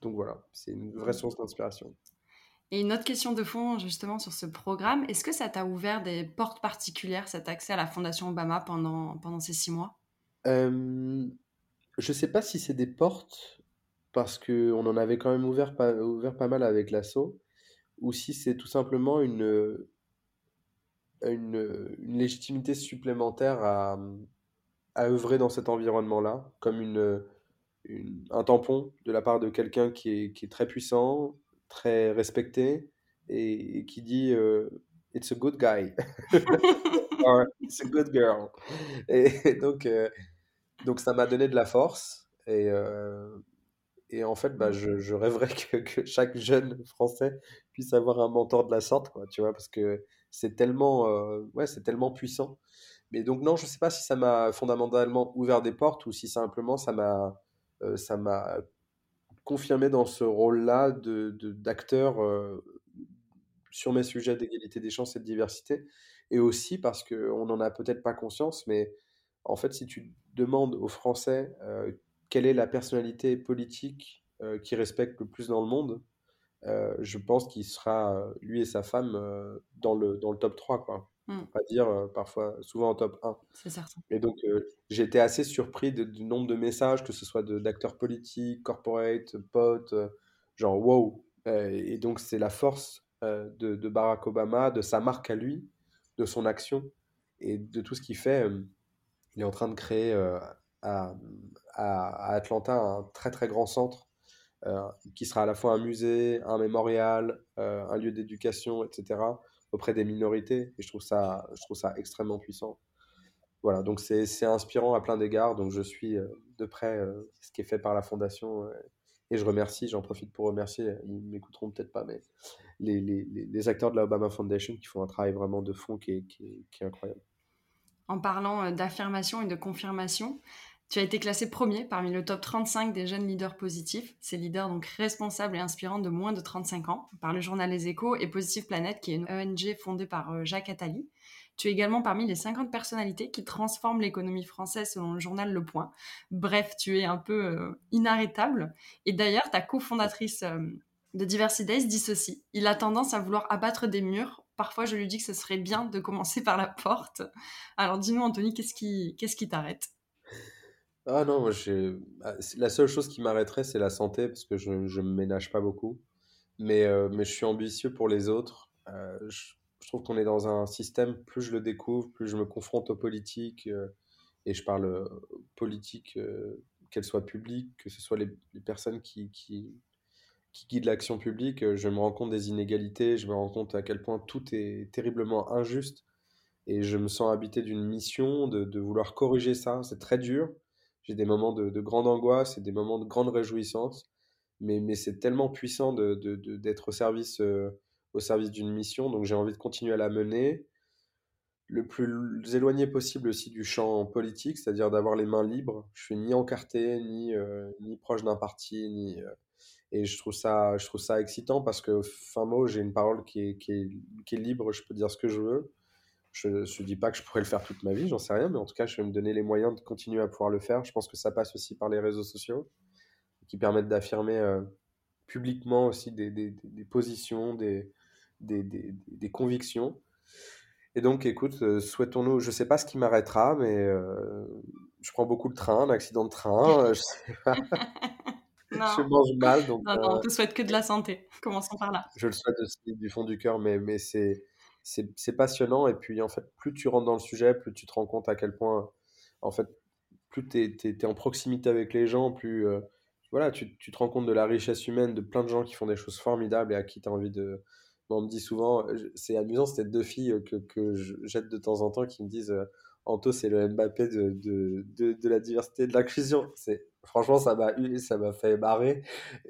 Donc voilà, c'est une vraie source d'inspiration. Et une autre question de fond, justement, sur ce programme, est-ce que ça t'a ouvert des portes particulières, cet accès à la Fondation Obama pendant, ces six mois? Euh, je sais pas si c'est des portes, parce qu'on en avait quand même ouvert pas, mal avec l'assaut, ou si c'est tout simplement une, légitimité supplémentaire à, à œuvrer dans cet environnement-là, comme un tampon de la part de quelqu'un qui est très puissant, très respecté, et, et qui dit euh, It's a good guy, (laughs) or It's a good girl. Et donc, euh, donc ça m'a donné de la force, et, euh, et en fait, bah, je, je rêverais que, que chaque jeune Français puisse avoir un mentor de la sorte, quoi, tu vois, parce que c'est tellement, euh, ouais, c'est tellement puissant. Mais donc non, je sais pas si ça m'a fondamentalement ouvert des portes ou si simplement ça m'a euh, ça m'a confirmé dans ce rôle-là de, de- d'acteur euh, sur mes sujets d'égalité des chances et de diversité. Et aussi parce qu'on n'en a peut-être pas conscience, mais en fait, si tu demandes aux Français euh, quelle est la personnalité politique euh, qui respecte le plus dans le monde, euh, je pense qu'il sera, euh, lui et sa femme, dans le, dans le top 3 quoi. Pour pas dire euh, parfois, souvent en top un c'est certain. et donc, euh, j'ai été assez surpris de- du nombre de messages, que ce soit de- d'acteurs politiques, corporate, potes, euh, genre wow. Euh, et donc, c'est la force euh, de, de Barack Obama, de sa marque à lui, de son action et de tout ce qu'il fait. euh, il est en train de créer euh, à, à, Atlanta un très très grand centre euh, qui sera à la fois un musée, un mémorial, euh, un lieu d'éducation, etc., auprès des minorités. Et je trouve ça, je trouve ça extrêmement puissant. Voilà, donc c'est inspirant à plein d'égards. Donc je suis euh, de près ce qui est fait par la fondation. et je remercie, j'en profite pour remercier, ils m'écouteront peut-être pas, mais les, les, les, acteurs de la Obama Foundation qui font un travail vraiment de fond qui est, qui est, qui est incroyable. En parlant d'affirmation et de confirmation, tu as été classé premier parmi le top 35 des jeunes leaders positifs, ces leaders donc responsables et inspirants de moins de 35 ans, par le journal Les Échos et Positive Planet, qui est une ONG fondée par euh, Jacques Attali. Tu es également parmi les 50 personnalités qui transforment l'économie française selon le journal Le Point. Bref, tu es un peu euh, inarrêtable. Et d'ailleurs, ta cofondatrice euh, de Diversity Days dit ceci. Il a tendance à vouloir abattre des murs. Parfois, je lui dis que ce serait bien de commencer par la porte. Alors dis-nous, Anthony, qu'est-ce qui t'arrête? Ah non, ah, la seule chose qui m'arrêterait, c'est la santé parce que je ne me ménage pas beaucoup. Mais, euh, mais je suis ambitieux pour les autres. Euh, je, je trouve qu'on est dans un système, plus je le découvre, plus je me confronte aux politiques, euh, et je parle politique, qu'elle soit publique, que ce soit les, les personnes qui, qui, qui guident l'action publique, je me rends compte des inégalités, je me rends compte à quel point tout est terriblement injuste, et je me sens habité d'une mission de, de vouloir corriger ça. C'est très dur, j'ai des moments de, grande angoisse et des moments de grande réjouissance. Mais, c'est tellement puissant d'être euh, au service d'une mission. Donc j'ai envie de continuer à la mener le plus éloigné possible aussi du champ politique, c'est-à-dire d'avoir les mains libres. Je suis ni encarté, ni, euh, proche d'un parti, euh, et je trouve, ça, excitant parce que, fin mot, j'ai une parole qui est libre, je peux dire ce que je veux. Je ne dis pas que je pourrais le faire toute ma vie, j'en sais rien, mais en tout cas, je vais me donner les moyens de continuer à pouvoir le faire. Je pense que ça passe aussi par les réseaux sociaux, qui permettent d'affirmer euh, publiquement aussi des, des, des positions, des, des, convictions. Et donc, écoute, euh, souhaitons-nous, je ne sais pas ce qui m'arrêtera, mais euh, je prends beaucoup de train, un accident de train, je sais pas. (laughs) (laughs) je mange mal. Donc, non, non, on te souhaite que de la santé. Commençons par là. Je le souhaite aussi du fond du cœur, mais, mais c'est c'est passionnant. Et puis, en fait, plus tu rentres dans le sujet, plus tu te rends compte à quel point, en fait, plus tu es, en proximité avec les gens, plus euh, voilà, tu, tu, te rends compte de la richesse humaine, de plein de gens qui font des choses formidables et à qui tu as envie de. on me dit souvent, c'est amusant, c'était deux filles que, que je jette de temps en temps qui me disent euh, Anto, c'est le Mbappé de, de, de, de la diversité de l'inclusion. Franchement, ça m'a ça m'a fait marrer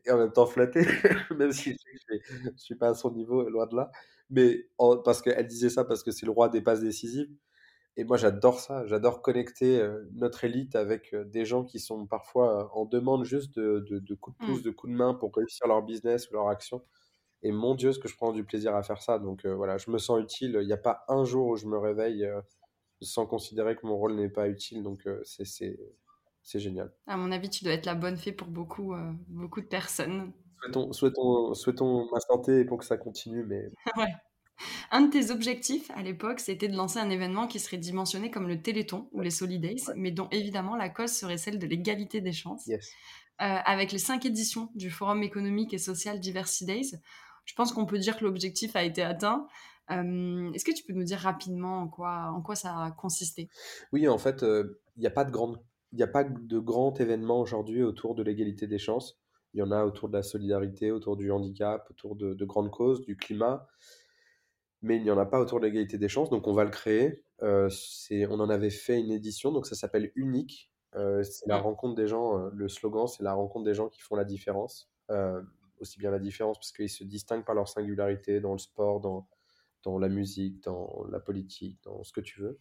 et en même temps flatter, (laughs) même si je ne suis pas à son niveau, loin de là mais parce qu'elle disait ça parce que c'est le roi des passes décisives. Et moi, j'adore ça. J'adore connecter euh, notre élite avec euh, des gens qui sont parfois euh, en demande juste de, de, coups de pouce, mmh. de coups de main pour réussir leur business ou leur action. Et mon Dieu, ce que je prends du plaisir à faire ça. Donc voilà, je me sens utile. Il n'y a pas un jour où je me réveille sans considérer que mon rôle n'est pas utile. Donc c'est c'est génial. À mon avis, tu dois être la bonne fée pour beaucoup, beaucoup de personnes. Souhaitons, souhaitons, souhaitons ma santé pour que ça continue, mais... (laughs) ouais. Un de tes objectifs à l'époque, c'était de lancer un événement qui serait dimensionné comme le Téléthon ou les Solidays, mais dont évidemment la cause serait celle de l'égalité des chances. Yes. Euh, avec les cinq éditions du Forum économique et social Diversity Days, je pense qu'on peut dire que l'objectif a été atteint. Euh, est-ce que tu peux nous dire rapidement en quoi, en quoi ça a consisté? Oui, en fait, euh, il n'y a pas de grande il n'y a pas de grand événement aujourd'hui autour de l'égalité des chances. Il y en a autour de la solidarité, autour du handicap, autour de, grandes causes, du climat. Mais il n'y en a pas autour de l'égalité des chances, donc on va le créer. Euh, on en avait fait une édition, donc ça s'appelle Unique. C'est la rencontre des gens, le slogan, c'est la rencontre des gens qui font la différence. aussi bien la différence parce qu'ils se distinguent par leur singularité dans le sport, dans, dans la musique, dans la politique, dans ce que tu veux.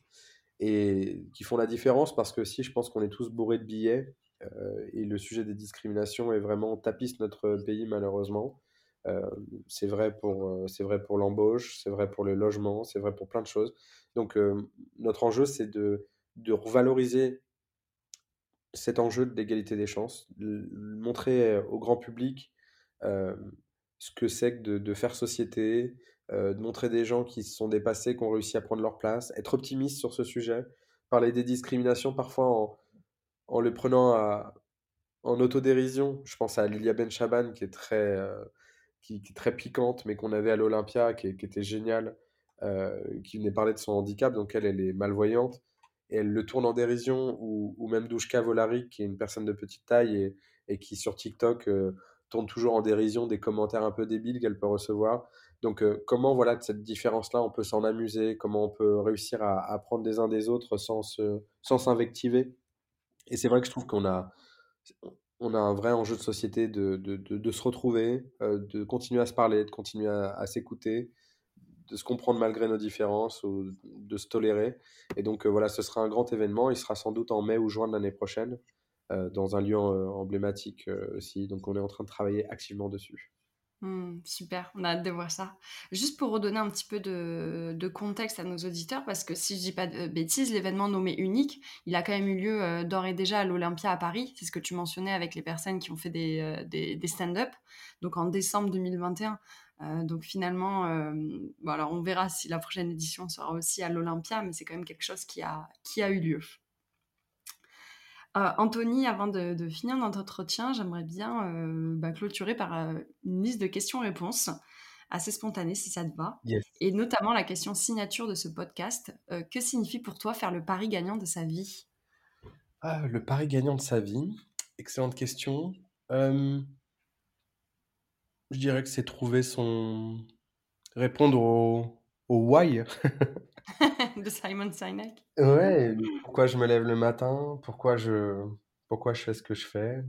Et qui font la différence parce que si je pense qu'on est tous bourrés de billets euh, et le sujet des discriminations est vraiment tapisse notre pays malheureusement. Euh, c'est vrai pour euh, c'est pour l'embauche, c'est vrai pour le logement, c'est vrai pour plein de choses. Donc notre enjeu c'est de de revaloriser cet enjeu de l'égalité des chances, montrer au grand public ce que c'est que de, de, faire société, de montrer des gens qui se sont dépassés, qui ont réussi à prendre leur place, être optimiste sur ce sujet, parler des discriminations parfois en, en le prenant à, en autodérision. Je pense à Lilia Benchaban qui est très, euh, qui, est très piquante, mais qu'on avait à l'Olympia, qui, qui, était géniale, euh, qui venait parler de son handicap. Donc elle, elle est malvoyante. et elle le tourne en dérision, ou, ou même Douchka Volari, qui est une personne de petite taille et, et qui sur TikTok euh, tourne toujours en dérision des commentaires un peu débiles qu'elle peut recevoir. Donc euh, comment voilà cette différence-là, on peut s'en amuser, comment on peut réussir à apprendre des uns des autres sans se, sans s'invectiver? Et c'est vrai que je trouve qu'on a, on a un vrai enjeu de société de, de, de, se retrouver, euh, de continuer à se parler, de continuer à, s'écouter, de se comprendre malgré nos différences, ou de se tolérer. Et donc euh, voilà, ce sera un grand événement. Il sera sans doute en mai ou juin de l'année prochaine, dans un lieu emblématique aussi. Donc on est en train de travailler activement dessus. Mmh, super, on a hâte de voir ça. Juste pour redonner un petit peu de, contexte à nos auditeurs, parce que si je dis pas de bêtises, l'événement nommé unique, il a quand même eu lieu euh, d'ores et déjà à l'Olympia à Paris. C'est ce que tu mentionnais avec les personnes qui ont fait des, euh, stand-up, donc en décembre 2021. Euh, donc finalement, euh, on verra si la prochaine édition sera aussi à l'Olympia, mais c'est quand même quelque chose qui a, qui a eu lieu. Euh, Anthony, avant de, de finir notre entretien, j'aimerais bien euh, bah, clôturer par euh, une liste de questions-réponses assez spontanée, si ça te va. Yes. Et notamment la question signature de ce podcast. Que signifie pour toi faire le pari gagnant de sa vie? Ah, le pari gagnant de sa vie, excellente question. Je dirais que c'est trouver son... répondre au, au why. (laughs) (laughs) De Simon Sinek Ouais, pourquoi je me lève le matin, pourquoi je, pourquoi je fais ce que je fais,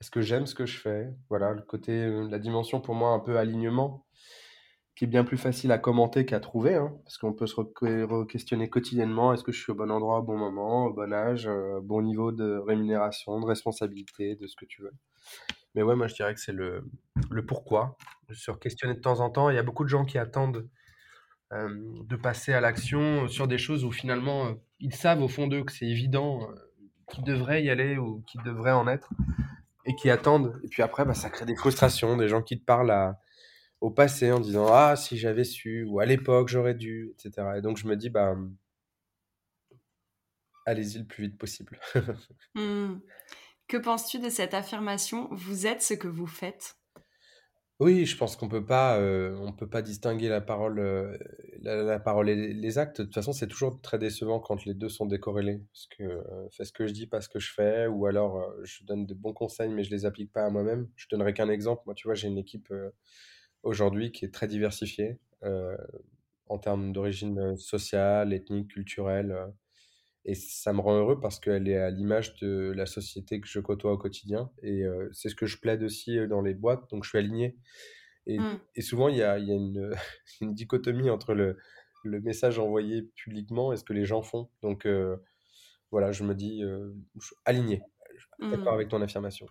est-ce que j'aime ce que je fais, voilà, le côté, euh, la dimension pour moi un peu alignement, qui est bien plus facile à commenter qu'à trouver, hein, parce qu'on peut se re- re-questionner quotidiennement, est-ce que je suis au bon endroit, au bon moment, au bon âge, euh, bon niveau de rémunération, de responsabilité, de ce que tu veux. Mais ouais, moi je dirais que c'est le, le pourquoi, se questionner de temps en temps. Il y a beaucoup de gens qui attendent de passer à l'action sur des choses où finalement euh, ils savent au fond d'eux que c'est évident, euh, qu'ils devraient y aller ou qu'ils devraient en être, et qui attendent. Et puis après, bah, ça crée des frustrations, des gens qui te parlent à- au passé en disant Ah, si j'avais su, ou à l'époque j'aurais dû, etc. Et donc je me dis, bah, allez-y le plus vite possible. (laughs) Hmm. Que penses-tu de cette affirmation? Vous êtes ce que vous faites Oui, je pense qu'on peut pas, euh, on peut pas distinguer la parole, euh, la, parole et les actes. De toute façon, c'est toujours très décevant quand les deux sont décorrélés. Parce que euh, fais ce que je dis, pas ce que je fais, ou alors je donne de bons conseils, mais je les applique pas à moi-même. Je donnerai qu'un exemple. Moi, tu vois, j'ai une équipe aujourd'hui qui est très diversifiée en termes d'origine sociale, ethnique, culturelle. Et ça me rend heureux parce qu'elle est à l'image de la société que je côtoie au quotidien. Et euh, c'est ce que je plaide aussi euh, dans les boîtes, donc je suis aligné. Et, Hmm. et souvent, il y a, y a une, (laughs) une dichotomie entre le, le message envoyé publiquement et ce que les gens font. Donc euh, voilà, je me dis euh, je suis aligné. Je suis d'accord Hmm. avec ton affirmation.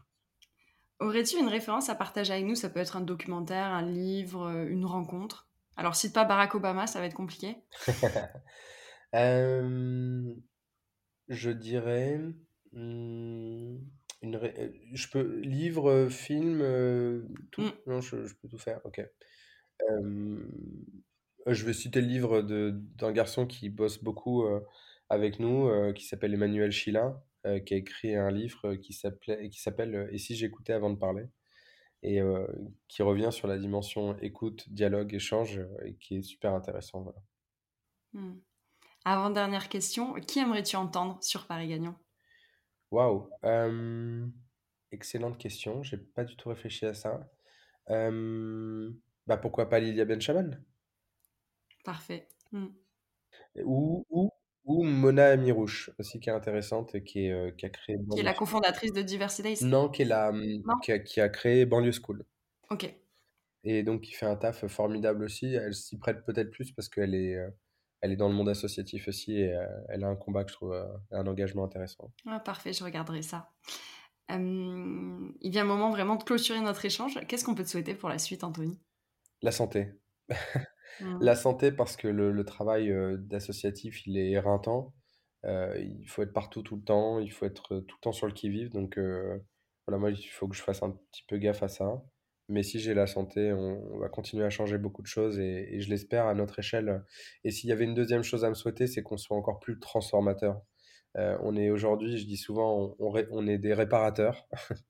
Aurais-tu une référence à partager avec nous? Ça peut être un documentaire, un livre, une rencontre. Alors, cite pas Barack Obama, ça va être compliqué. (laughs) Euh, je dirais hmm, une ré- euh, je peux livre, film, euh, tout. Hmm. Non, je, je peux tout faire. Ok. Je vais citer le livre de, d'un garçon qui bosse beaucoup euh, avec nous, qui s'appelle Emmanuel Chila, euh, qui a écrit un livre qui s'appelait, qui s'appelle Et si j'écoutais avant de parler, et qui revient sur la dimension écoute, dialogue, échange, et qui est super intéressant. Voilà. Hmm. Avant-dernière question, qui aimerais-tu entendre sur Paris Gagnant Waouh! Euh, excellente question, j'ai pas du tout réfléchi à ça. Euh, bah pourquoi pas Lilia Benchaman? Parfait. Hmm. Ou, ou, ou Mona Amirouche, aussi qui est intéressante et qui, est, euh, qui a créé Qui est la cofondatrice de Diversity Days? Non, qui est la, qui a, qui a créé Banlieue School. Ok. Et donc qui fait un taf formidable aussi. Elle s'y prête peut-être plus parce qu'elle est, euh, elle est dans le monde associatif aussi et euh, elle a un combat que je trouve, euh, un engagement intéressant. Ah, parfait, je regarderai ça. Euh, il vient le moment vraiment de clôturer notre échange. Qu'est-ce qu'on peut te souhaiter pour la suite, Anthony? La santé. Hmm. La santé parce que le, le travail euh, d'associatif, il est éreintant. Euh, il faut être partout tout le temps, il faut être tout le temps sur le qui-vive. Donc euh, voilà, moi, il faut que je fasse un petit peu gaffe à ça. Mais si j'ai la santé, on, on va continuer à changer beaucoup de choses et, et je l'espère à notre échelle. Et s'il y avait une deuxième chose à me souhaiter, c'est qu'on soit encore plus transformateur. Euh, on est aujourd'hui, je dis souvent, on, on ré- on est des réparateurs. (laughs)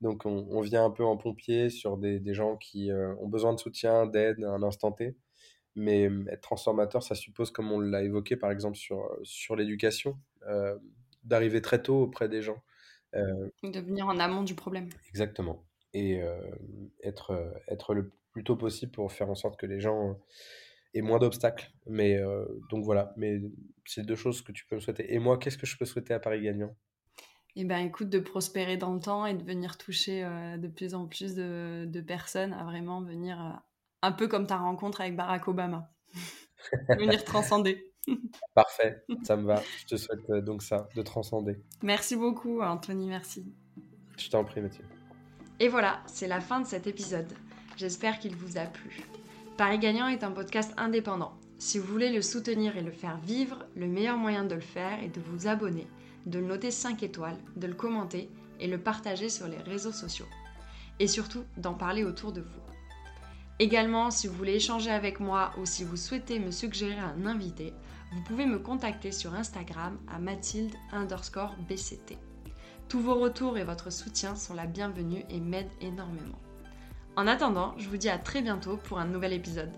Donc on, on vient un peu en pompier sur des, des gens qui euh, ont besoin de soutien, d'aide à un instant T. Mais euh, être transformateur, ça suppose, comme on l'a évoqué par exemple sur, sur l'éducation, d'arriver très tôt auprès des gens. de venir en amont du problème. Exactement. Et être, être le plus tôt possible pour faire en sorte que les gens aient moins d'obstacles. Mais donc voilà, mais c'est deux choses que tu peux me souhaiter. Et moi, qu'est-ce que je peux souhaiter à Paris gagnant? Eh ben, écoute, de prospérer dans le temps et de venir toucher de plus en plus de, de, personnes à vraiment venir un peu comme ta rencontre avec Barack Obama. (laughs) venir transcender. (laughs) Parfait, ça me va. Je te souhaite euh, donc ça, de transcender. Merci beaucoup, Anthony, merci. Je t'en prie, Mathieu. Et voilà, c'est la fin de cet épisode. J'espère qu'il vous a plu. Paris Gagnant est un podcast indépendant. Si vous voulez le soutenir et le faire vivre, le meilleur moyen de le faire est de vous abonner, de le noter 5 étoiles, de le commenter et le partager sur les réseaux sociaux. Et surtout, d'en parler autour de vous. Également, si vous voulez échanger avec moi ou si vous souhaitez me suggérer un invité, vous pouvez me contacter sur Instagram à mathilde underscore bct. Tous vos retours et votre soutien sont la bienvenue et m'aident énormément. En attendant, je vous dis à très bientôt pour un nouvel épisode.